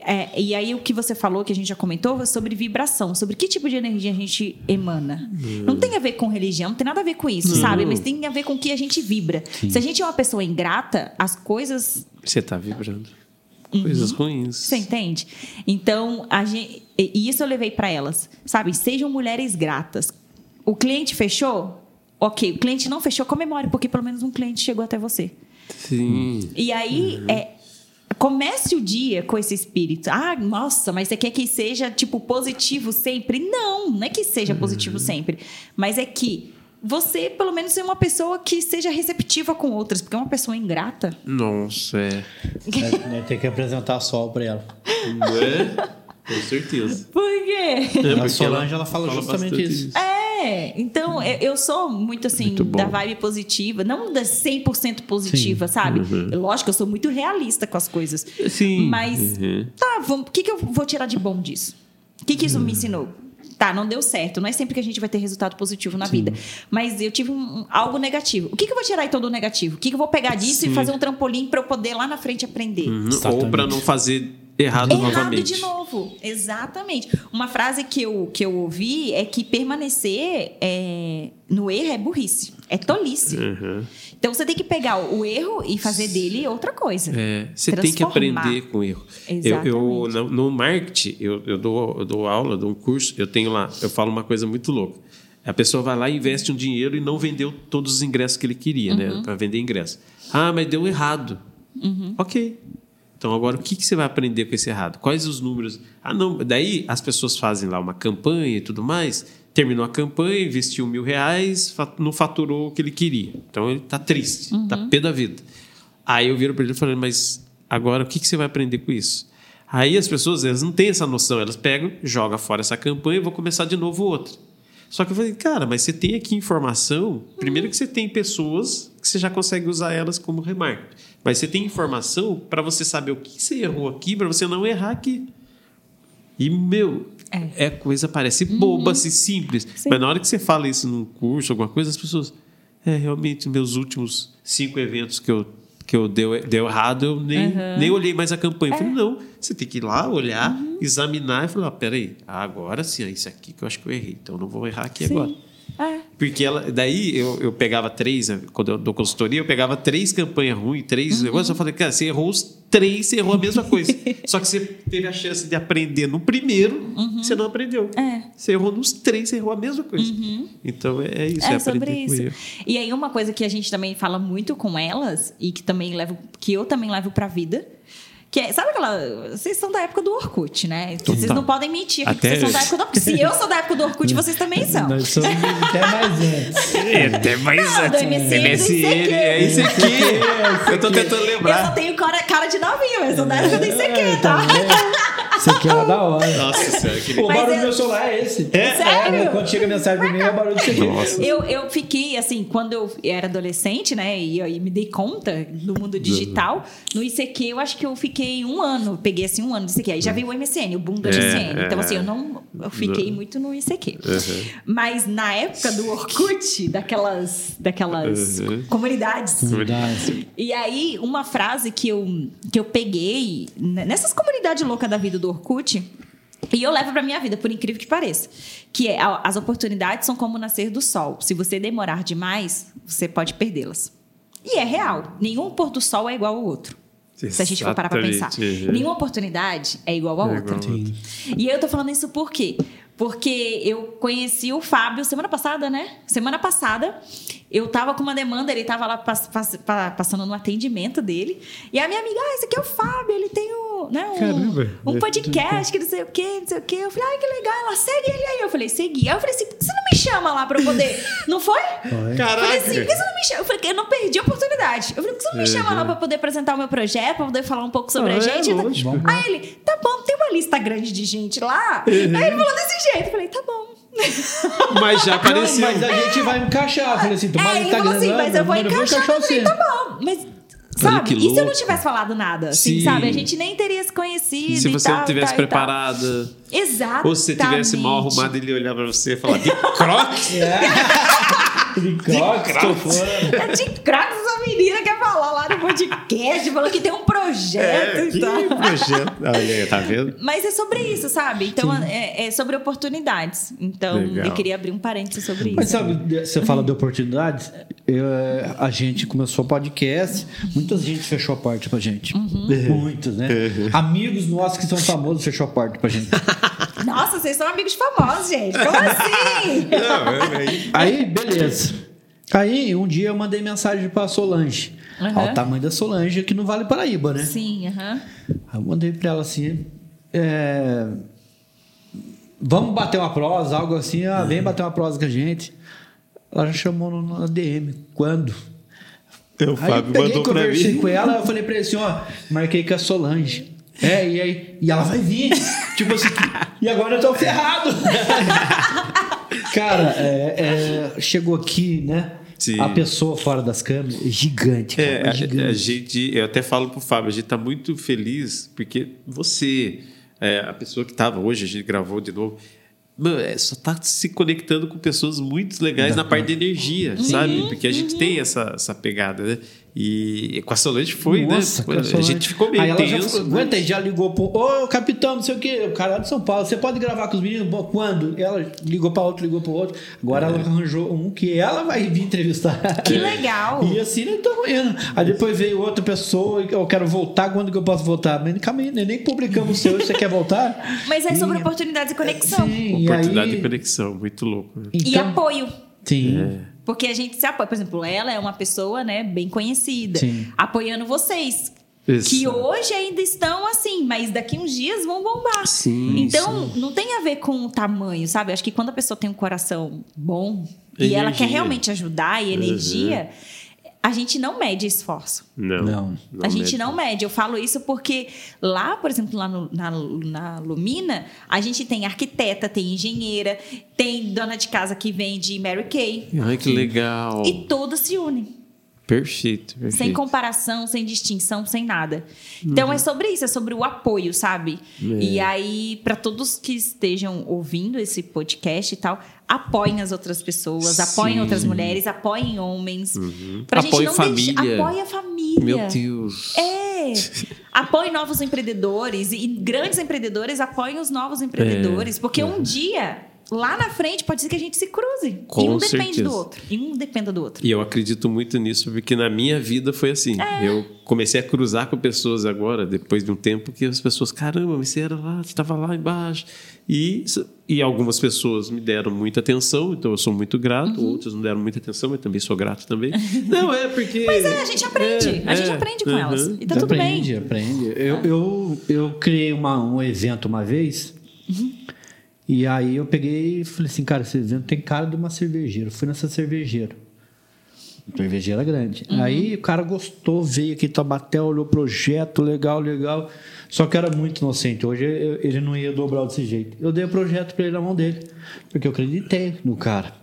É, e aí o que você falou, que a gente já comentou, foi sobre vibração, sobre que tipo de energia a gente emana. Não tem a ver com religião, não tem nada a ver com isso, sabe? Mas tem a ver com o que a gente vibra. Se a gente é uma pessoa ingrata, as coisas Você tá vibrando. Coisas ruins. Você entende? Então, a gente, e isso eu levei para elas, sabe? Sejam mulheres gratas. O cliente fechou? Ok. O cliente não fechou, comemore, porque pelo menos um cliente chegou até você. Sim. E aí, é, comece o dia com esse espírito. Ah, nossa, mas você quer que seja, tipo, positivo sempre? Não, não é que seja positivo sempre. Mas é que você, pelo menos, seja uma pessoa que seja receptiva com outras. Porque uma pessoa ingrata... Nossa, é. Vai ter que apresentar sol pra ela. Não é? Com certeza. Por quê? É, A porque Solange, ela fala justamente bastante isso. É, então eu- eu sou muito assim, Muito da vibe positiva, não da 100% positiva, sabe? Lógico, eu sou muito realista com as coisas. Sim. Mas, Uhum. tá, vamos, o que, que eu vou tirar de bom disso? O que, que isso me ensinou? Tá, não deu certo. Não é sempre que a gente vai ter resultado positivo na vida. Mas eu tive um- algo negativo. O que, que eu vou tirar então do negativo? O que, que eu vou pegar disso e fazer um trampolim para eu poder lá na frente aprender? Uhum. Ou pra não fazer errado, Errado novamente. de novo. Exatamente. Uma frase que eu, que eu ouvi é que permanecer é, no erro é burrice. É tolice. Uhum. Então você tem que pegar o erro e fazer dele outra coisa. É, você tem que aprender com erro. Eu, eu, Exatamente. no, no marketing, eu, eu, dou, eu dou aula, dou um curso, eu tenho lá, eu falo uma coisa muito louca. A pessoa vai lá e investe um dinheiro e não vendeu todos os ingressos que ele queria, Uhum. né? Para vender ingresso. Ah, mas deu errado. Uhum. Ok. Então agora o que, que você vai aprender com esse errado? Quais os números? Ah, não. Daí as pessoas fazem lá uma campanha e tudo mais. Terminou a campanha, investiu mil reais, não faturou o que ele queria. Então ele está triste, está pé da vida. Aí eu viro para ele e falo, mas agora o que, que você vai aprender com isso? Aí as pessoas elas não têm essa noção, elas pegam, jogam fora essa campanha e vão começar de novo outra. Só que eu falei, cara, mas você tem aqui informação. Primeiro que você tem pessoas que você já consegue usar elas como remarketing. Mas você tem informação para você saber o que você errou aqui, para você não errar aqui. E, meu, é, coisa, parece boba, assim, simples. Sim. Mas na hora que você fala isso num curso, alguma coisa, as pessoas. É, realmente, meus últimos cinco eventos que eu, que eu deu, deu errado, eu nem, nem olhei mais a campanha. Eu falei, não, você tem que ir lá, olhar, examinar e falar: ah, peraí, agora sim, é isso aqui que eu acho que eu errei. Então eu não vou errar aqui Sim. agora. É. Porque ela, daí eu, eu pegava três, quando eu dou consultoria, eu pegava três campanhas ruins, três Uhum. negócios, eu falei, cara, você errou os três, você errou a mesma coisa. Só que você teve a chance de aprender no primeiro, você não aprendeu. Uhum. É. Você errou nos três, você errou a mesma coisa. Então é, é isso, é, É sobre isso. E aí uma coisa que a gente também fala muito com elas e que também levo, que eu também levo pra vida, que é, sabe aquela, vocês são da época do Orkut, né? Vocês Total. não podem mentir aqui que Até vocês são da época do Orkut. Se eu sou da época do Orkut, vocês também são. Nós somos até mais antes. É, até mais Não, do MSN, do ICQ. é esse aqui. eu tô tentando Eu só lembrar. tenho cara, cara de novinho, eu sou da época do ICQ, tá? Isso aqui era da hora. Nossa senhora, que O Mas barulho eu- do meu celular é esse. Sério? É, quando chega a mensagem pra mim, é o barulho disso aqui. Nossa. Eu, eu fiquei, assim, quando eu era adolescente, né? E aí me dei conta do mundo digital, no ICQ eu acho que eu fiquei um ano, peguei assim um ano de ICQ. Aí já veio o MSN, o boom do É, MSN. Então, é. assim, eu não. Eu fiquei muito no ICQ. Uhum. Mas na época do Orkut, daquelas, daquelas Uhum. comunidades. Verdade. E aí, uma frase que eu, que eu peguei né, nessas comunidades loucas da vida do Orkut, e eu levo pra minha vida, por incrível que pareça, que é as oportunidades são como o nascer do sol. Se você demorar demais, você pode perdê-las. E é real. Nenhum pôr do sol é igual ao outro. Se a gente for parar pra pensar. Exatamente. Nenhuma oportunidade é igual a É outra. igual a. E eu tô falando isso por quê? Porque eu conheci o Fábio semana passada, né? Semana passada, eu tava com uma demanda, ele tava lá pass- pass- pa- passando no atendimento dele. E a minha amiga, ah, esse aqui é o Fábio, ele tem um, né, um, Caramba. um podcast que não sei o quê, não sei o quê. Eu falei, ai, que legal, ela segue ele aí. Eu falei, segui. Aí eu falei assim, por que você não me chama lá pra eu poder? Não foi? Eu falei assim, por que você não me chama? Eu falei, eu não perdi a oportunidade. Eu falei, por que você não me chama lá pra poder apresentar o meu projeto, pra poder falar um pouco sobre Ah, a é gente? lógico. Aí ele, tá bom, tem uma lista grande de gente lá. Aí ele falou desse jeito. Eu falei, tá bom. Mas já Não, apareceu. mas a gente vai encaixar. Eu falei assim, tu É, mais ele falou assim, não, mas eu vou encaixar. Eu falei, você. tá bom. Mas, sabe, que e se eu não tivesse falado nada? Assim, Sim. sabe? A gente nem teria se conhecido Se e você tal, não tivesse tal, tal. preparada. Exato. Ou se você tivesse mal arrumado, ele ia olhar pra você e falar: de crocs? De crocs, tô fora. É de crocs essa menina quer falar lá no podcast, falou que tem um projeto É, e que projeto. Olha tá vendo? Mas é sobre isso, sabe? Então, é, é sobre oportunidades. Então, Legal. eu queria abrir um parênteses sobre Mas isso. sabe, você fala de oportunidades, eu, a gente começou o podcast, muita gente fechou a porta pra gente. Muitos, né? Amigos nossos que são famosos fechou a porta pra gente. Nossa, vocês são amigos famosos, gente. Como assim? Não, aí. Aí, beleza. Aí, um dia eu mandei mensagem pra Solange. Aham. Olha o tamanho da Solange aqui no Vale Paraíba, né? Sim, aham. Aí eu mandei pra ela assim: é, Vamos bater uma prosa, algo assim. Ah, vem bater uma prosa com a gente. Ela já chamou no, na DM. Quando? O Aí Fábio eu peguei, mandou pra conversei mim. com ela, eu falei pra ele assim, ó, marquei com a Solange. É, e aí? E ela vai vir. tipo assim, e agora eu tô ferrado. Cara, é, é, chegou aqui, né? Sim. A pessoa fora das câmeras, gigante, cara, É, a, gigante. a gente, eu até falo pro Fábio, a gente tá muito feliz porque você, é, a pessoa que tava hoje, a gente gravou de novo, mano, é, só tá se conectando com pessoas muito legais na parte de energia, sabe? Porque a gente tem essa, essa pegada, né? E com a Solange foi, Nossa, né? A Solange. gente ficou meio Aí ela já tenso. aguenta aí, já ligou pro. Ô, capitão, não sei o quê, o cara é de São Paulo. Você pode gravar com os meninos? Bom, quando? Ela ligou pra outro, ligou pro outro. Agora ela arranjou um que ela vai vir entrevistar. Que legal. E assim nós estamos indo. Aí depois veio outra pessoa, e eu quero voltar, quando que eu posso voltar? Mas calma aí, nem publicamos o seu, você quer voltar? Mas é sobre E- oportunidades e conexão. Sim, e Oportunidade aí- de conexão, muito louco. Né? E Então- apoio. Sim. Porque a gente se apoia. Por exemplo, ela é uma pessoa, né, bem conhecida. Sim. Apoiando vocês. Isso. Que hoje ainda estão assim, mas daqui uns dias vão bombar. Sim, Então, não tem a ver com o tamanho, sabe? Acho que quando a pessoa tem um coração bom e ela Energia. quer realmente ajudar e energia, a gente não mede esforço. Não. Não. a gente mede. não mede. Eu falo isso porque lá, por exemplo, lá no- na, na Lumina, a gente tem arquiteta, tem engenheira, tem dona de casa que vende Mary Kay. Ai, que legal. E todas se unem. Perfeito, perfeito. Sem comparação, sem distinção, sem nada. Então é sobre isso, é sobre o apoio, sabe? É. E aí, para todos que estejam ouvindo esse podcast e tal, apoiem as outras pessoas, apoiem Sim. outras mulheres, apoiem homens. Pra Apoie gente não família. Apoie a família. Meu Deus. É. Apoie novos empreendedores e grandes empreendedores apoiem os novos empreendedores, porque um dia lá na frente pode ser que a gente se cruze É. Com e um depende certeza. do outro, e um dependa do outro. E eu acredito muito nisso, porque na minha vida foi assim. É. Eu comecei a cruzar com pessoas agora, depois de um tempo, que as pessoas, caramba, mas você era lá, você estava lá embaixo. E, e algumas pessoas me deram muita atenção, então eu sou muito grato. Uhum. Outras não deram muita atenção, mas também sou grato também. Não, é porque. Mas é, a gente aprende, a gente é, aprende com aham. elas. E tá tudo aprende, bem. aprende. Eu, eu, eu criei uma, um evento uma vez. E aí eu peguei e falei assim, cara, esse evento tem cara de uma cervejeira. Eu fui nessa cervejeira. Cervejeira grande. Aí o cara gostou, veio aqui em Tabaté, olhou o projeto, legal, legal. Só que era muito inocente. Hoje eu- ele não ia dobrar desse jeito. Eu dei o projeto para ele na mão dele. Porque eu acreditei no cara.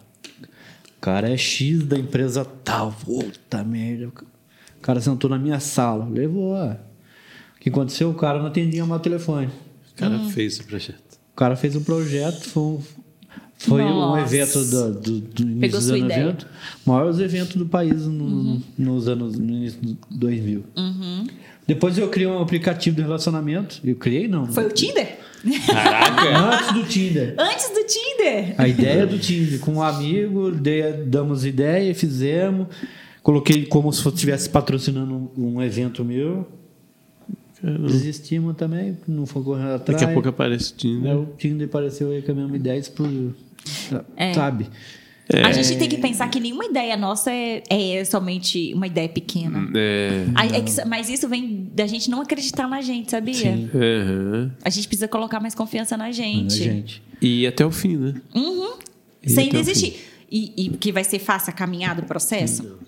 O cara é X da empresa tal. Puta merda. O cara sentou na minha sala. Levou. ó. O que aconteceu? O cara não atendia mais o telefone. O cara Hum. fez o projeto. O cara fez um projeto, foi um, foi um evento do, do, do início Pegou dos anos ideia. 90, maiores eventos do país no- nos anos no início de 2000. Depois eu criei um aplicativo de relacionamento. Eu criei, não. Foi o Tinder? Antes do Tinder. Antes do Tinder. A ideia do Tinder, com um amigo, dei- damos ideia, fizemos. Coloquei como se estivesse patrocinando um evento meu. Desistimos também, não foi correndo atrás. Daqui a pouco aparece o É, Tinder. o Tinder apareceu aí com a mesma ideia, explodiu. É. Sabe? A gente tem que pensar que nenhuma ideia nossa é, é somente uma ideia pequena. É. A- é que- mas isso vem da gente não acreditar na gente, sabia? Sim. Aham. A gente precisa colocar mais confiança na gente. Gente. E até o fim, né? Uhum. E Sem desistir. E, e que vai ser fácil a caminhada do processo?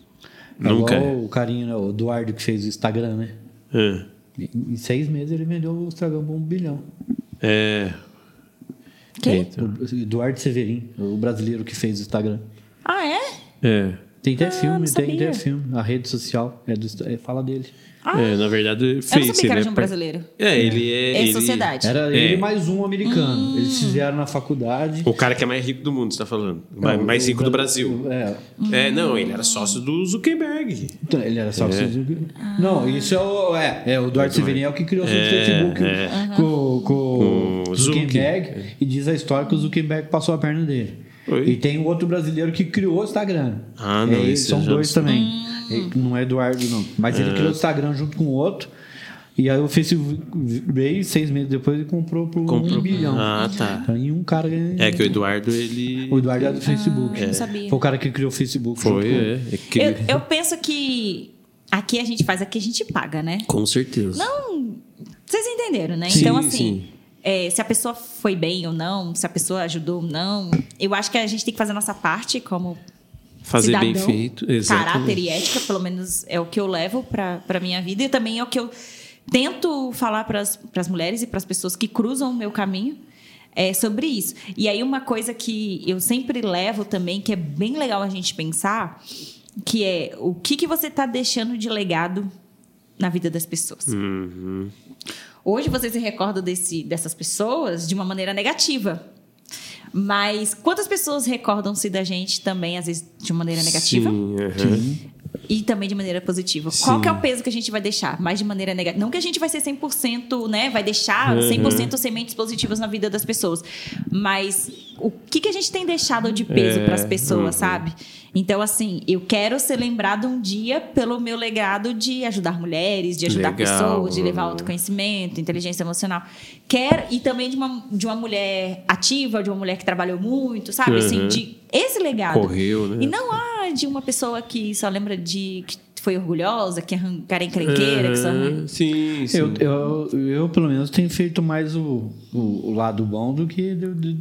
Nunca. Igual o carinha, né, o Eduardo, que fez o Instagram, né? É. Em seis meses ele vendeu o Instagram por um bilhão. É. Quem? Eita. O Eduardo Severin, o brasileiro que fez o Instagram. Ah, é? É. Tem até Ah, filme, tem até filme. A rede social é do, é, fala dele. Ah, É, na verdade, eu não fez. sabia que era ele de um é brasileiro. É, ele é. É ele- sociedade. Era É. ele mais um americano. Hum. Eles fizeram na faculdade. O cara que é mais rico do mundo, você tá falando. mais, Não, mais o rico do Bra- Brasil. É. É, não, ele era sócio do Zuckerberg. Então, ele era só É. Não, isso é o. É, é o Eduardo Severino é o que criou o É, Facebook é. com, com, Com o o Zuck. Zuckerberg. E diz a história que o Zuckerberg passou a perna dele. Oi. E tem um outro brasileiro que criou o Instagram. Ah, não, É, são dois não também. Hum. Ele- Não é Eduardo, não. Mas É. ele criou o Instagram junto com o outro. E aí o Facebook veio seis meses depois e comprou por Comprou. um bilhão. Ah, tá. Então, e um cara. É que o Eduardo, ele. O Eduardo é do Facebook. não sabia. Foi o cara que criou o Facebook. Foi, é. é que Eu, eu penso que aqui a gente faz, aqui a gente paga, né? Com certeza. Não, vocês entenderam, né? Sim, então, assim, sim. é, se a pessoa foi bem ou não, se a pessoa ajudou ou não, eu acho que a gente tem que fazer a nossa parte como Fazer bem cidadão, feito. caráter Exatamente. e ética, pelo menos é o que eu levo para a minha vida e também é o que eu tento falar para as mulheres e para as pessoas que cruzam o meu caminho é sobre isso. E aí uma coisa que eu sempre levo também, que é bem legal a gente pensar, que é o que, que você está deixando de legado na vida das pessoas. Uhum. Hoje você se recorda desse, dessas pessoas de uma maneira negativa. Mas quantas pessoas recordam-se da gente também, às vezes, de maneira negativa? Sim, aham. E também de maneira positiva. Sim. Qual que é o peso que a gente vai deixar? Mais de maneira negativa. Não que a gente vai ser 100%, né? Vai Uhum. deixar 100% sementes positivas na vida das pessoas. Mas o que, que a gente tem deixado de peso É, para as pessoas, uhum. sabe? Então, assim, eu quero ser lembrado um dia pelo meu legado de ajudar mulheres, de ajudar Legal. pessoas, de levar autoconhecimento, inteligência emocional. Quero, e também de uma, de uma mulher ativa, de uma mulher que trabalhou muito, sabe? Assim, Uhum. de esse legado. Correu, né? E não há de uma pessoa que só lembra de que foi orgulhosa, que é cara encrenqueira, que só Aham, Sim, sim. Eu, eu, eu, pelo menos, tenho feito mais o, o, o lado bom do que de, de,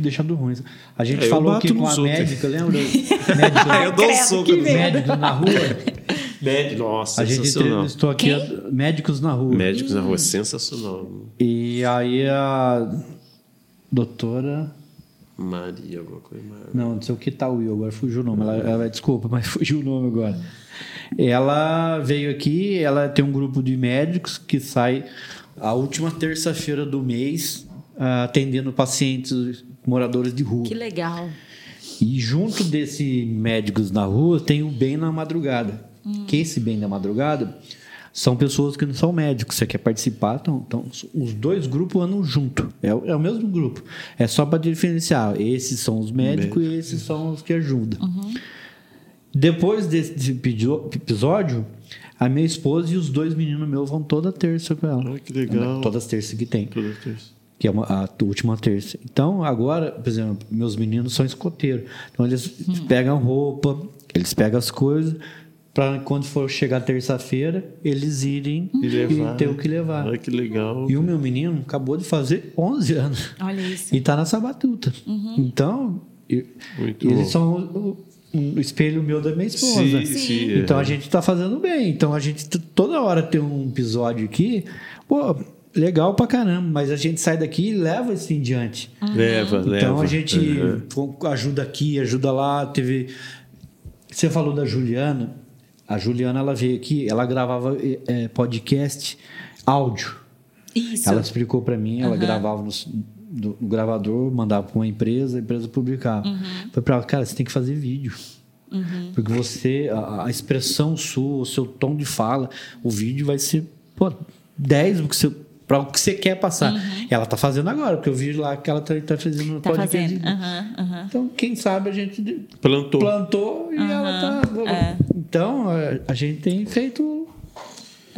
deixar do ruim. A gente É, falou aqui com a outros. médica, lembra? médico, eu dou um soco no médico na rua. Médico, nossa, A gente entrevistou aqui a- médicos na rua. Médicos na rua, sensacional. E aí a doutora. Maria, alguma coisa. Maria. Não, não sei o que tá o Will, agora fugiu o nome. Ela, ela- desculpa, mas fugiu o nome agora. Ela veio aqui, ela tem um grupo de médicos que sai a última terça-feira do mês ah, atendendo pacientes moradores de rua. Que legal. E junto desse médicos na rua tem o bem na madrugada. Que esse bem na madrugada são pessoas que não são médicos. Você quer participar? Então, então os dois grupos andam junto. É, o- é o mesmo grupo. É só para diferenciar. Esses são os médicos e esses são os que ajudam. Depois desse, episódio, a minha esposa e os dois meninos meus vão toda terça com ela. Ai, que legal. Todas as terças que tem Toda terça. Que é uma- a última terça. Então, agora, por exemplo, meus meninos são escoteiros. Então, eles pegam roupa, eles pegam as coisas, para quando for chegar terça-feira, eles irem E levar. ter o que levar. Olha que legal. E o meu menino acabou de fazer 11 anos. Olha isso. E tá nessa batuta. Então, e- Muito eles bom. são o, o espelho meu da minha esposa. Sim, sim, Então é. a gente tá fazendo bem. Então a gente toda hora tem um episódio aqui, pô, legal pra caramba, mas a gente sai daqui e leva isso em diante. Leva, leva. Então a gente Uhum. ajuda aqui, ajuda lá. Teve. Você falou da Juliana. A Juliana ela veio aqui, ela gravava eh, podcast áudio. Isso. Ela explicou para mim, ela Aham. gravava no, do- no gravador, mandava para uma empresa, a empresa publicava. Uhum. Foi para ela, cara, você tem que fazer vídeo. Porque você, a, a expressão sua, o seu tom de fala, o vídeo vai ser, pô, 10 para o que você quer passar. Ela tá fazendo agora, porque eu vi lá que ela tá, tá fazendo no Uhum. Tá podcast. fazendo. Aham, aham. Então, quem sabe a gente Plantou. plantou e ela tá. é. Então, a- a gente tem feito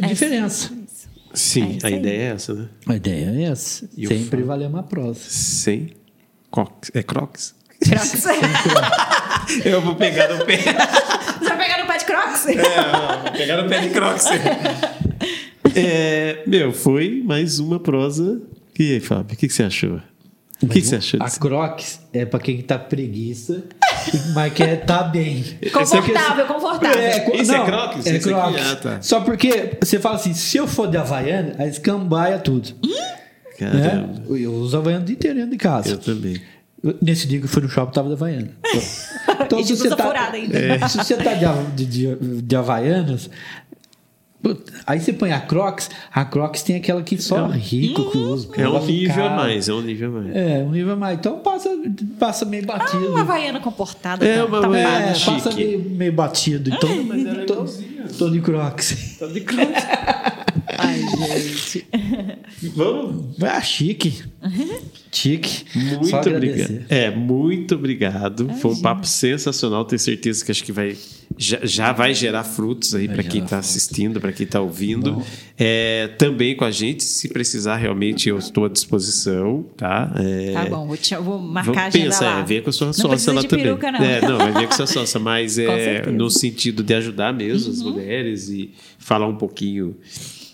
É diferença. isso, isso. Sim, É a ideia é essa, né? A ideia é essa. E Sempre fa- valer uma prosa. Sem crocs. É crocs? Crocs. Eu vou pegar no pé. Você vai pegar no pé de Crocs? É, vou pegar no pé de crocs. É, meu, foi mais uma prosa. E aí, Fábio, o que, que você achou? O que, que você achou A disso? Crocs é pra quem tá preguiça, mas quer tá bem. Confortável, confortável. co- Isso é Crocs? É Isso aqui? Crocs. Ah, tá. Só porque você fala assim, se eu for de Havaiana, aí escambaia tudo. Né? Eu uso Havaiana o dia inteiro dentro de casa. Eu também. Nesse dia que eu fui no shopping, tava da Havaiana. Então, E de furada ainda. É, se você tá de, de, de, de Havaianas, aí você põe a Crocs, a Crocs tem aquela que só rico que usa. porque É um nível a mais, é um nível a mais. É, um nível a mais. Então passa, passa meio Ah, batido. uma havaiana comportada. É, tá- uma tá. É, passa meio, meio batido. Então, tô, tô de Crocs. Tá de crocs. Ai, gente. Vamos. Ah, chique. Chique. Muito obrigado. É, muito obrigado. Foi um papo sensacional. Tenho certeza que acho que vai já, já vai gerar frutos aí para quem está assistindo, para quem está ouvindo. É, também com a gente, se precisar realmente, eu estou à disposição, tá? É, Tá bom, vou, te- vou marcar a Vamos agenda pensar, lá. é, ver com a sua Não sócia lá também. peruca, não. É, não, vai ver com a sua sócia, mas é. Uhum. no sentido de ajudar mesmo as mulheres e falar um pouquinho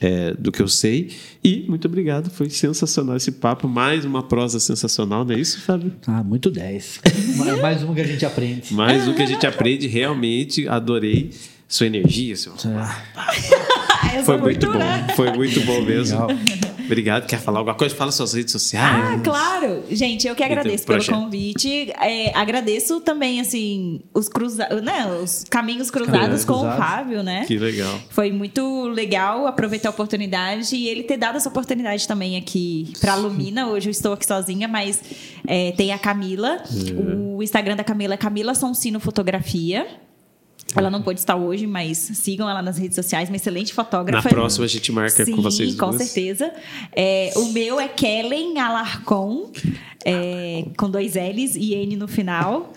é, do que eu sei. E muito obrigado, foi sensacional esse papo. Mais uma prosa sensacional, não é isso, Fábio? Ah, muito 10. Mais- Mais um que a gente aprende. Mais um que a gente aprende, realmente adorei sua energia, seu. Ah, Foi muito bom, foi muito bom mesmo. Legal. Obrigado. Quer falar alguma coisa? Fala suas redes sociais. Ah, claro! Gente, eu que agradeço pelo convite. É, agradeço também, assim, os, cruza... né, os caminhos cruzados com o Fábio, né? Que legal. Foi muito legal aproveitar a oportunidade e ele ter dado essa oportunidade também aqui para a Lumina. Hoje eu estou aqui sozinha, mas é, tem a Camila. O Instagram da Camila é Camila Sonsino Fotografia. Ela não pôde estar hoje, mas sigam ela nas redes sociais, uma excelente Na fotógrafa. próxima a gente marca Sim, com vocês com duas. certeza. É, o meu é Kellen Alarcon, é, com dois L's e N no final.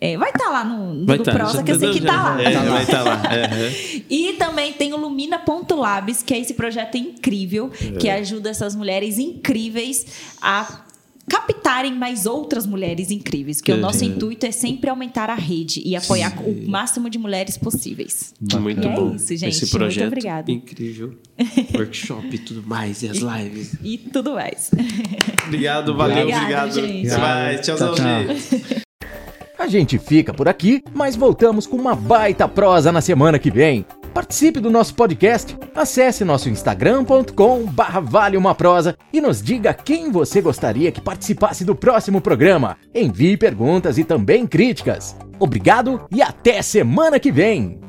É, vai estar lá no, no Vai tá, Prosa, já que eu sei tá- que tá lá. É, vai estar lá. É, é. E também tem o Lumina.labs, que é esse projeto incrível que ajuda essas mulheres incríveis a captarem mais outras mulheres incríveis. Porque o nosso Uhum. intuito é sempre aumentar a rede e apoiar o máximo de mulheres possíveis. Muito E é bom. isso, gente. Esse Muito projeto obrigada. incrível. Workshop e tudo mais, e as lives. E tudo mais. Obrigado, valeu, Obrigada, obrigado. gente. Até mais. Tchauzão, Tchau, tchau. gente. A gente fica por aqui, mas voltamos com uma baita prosa na semana que vem. Participe do nosso podcast, acesse nosso instagram.com barra e nos diga quem você gostaria que participasse do próximo programa. Envie perguntas e também críticas. Obrigado e até semana que vem!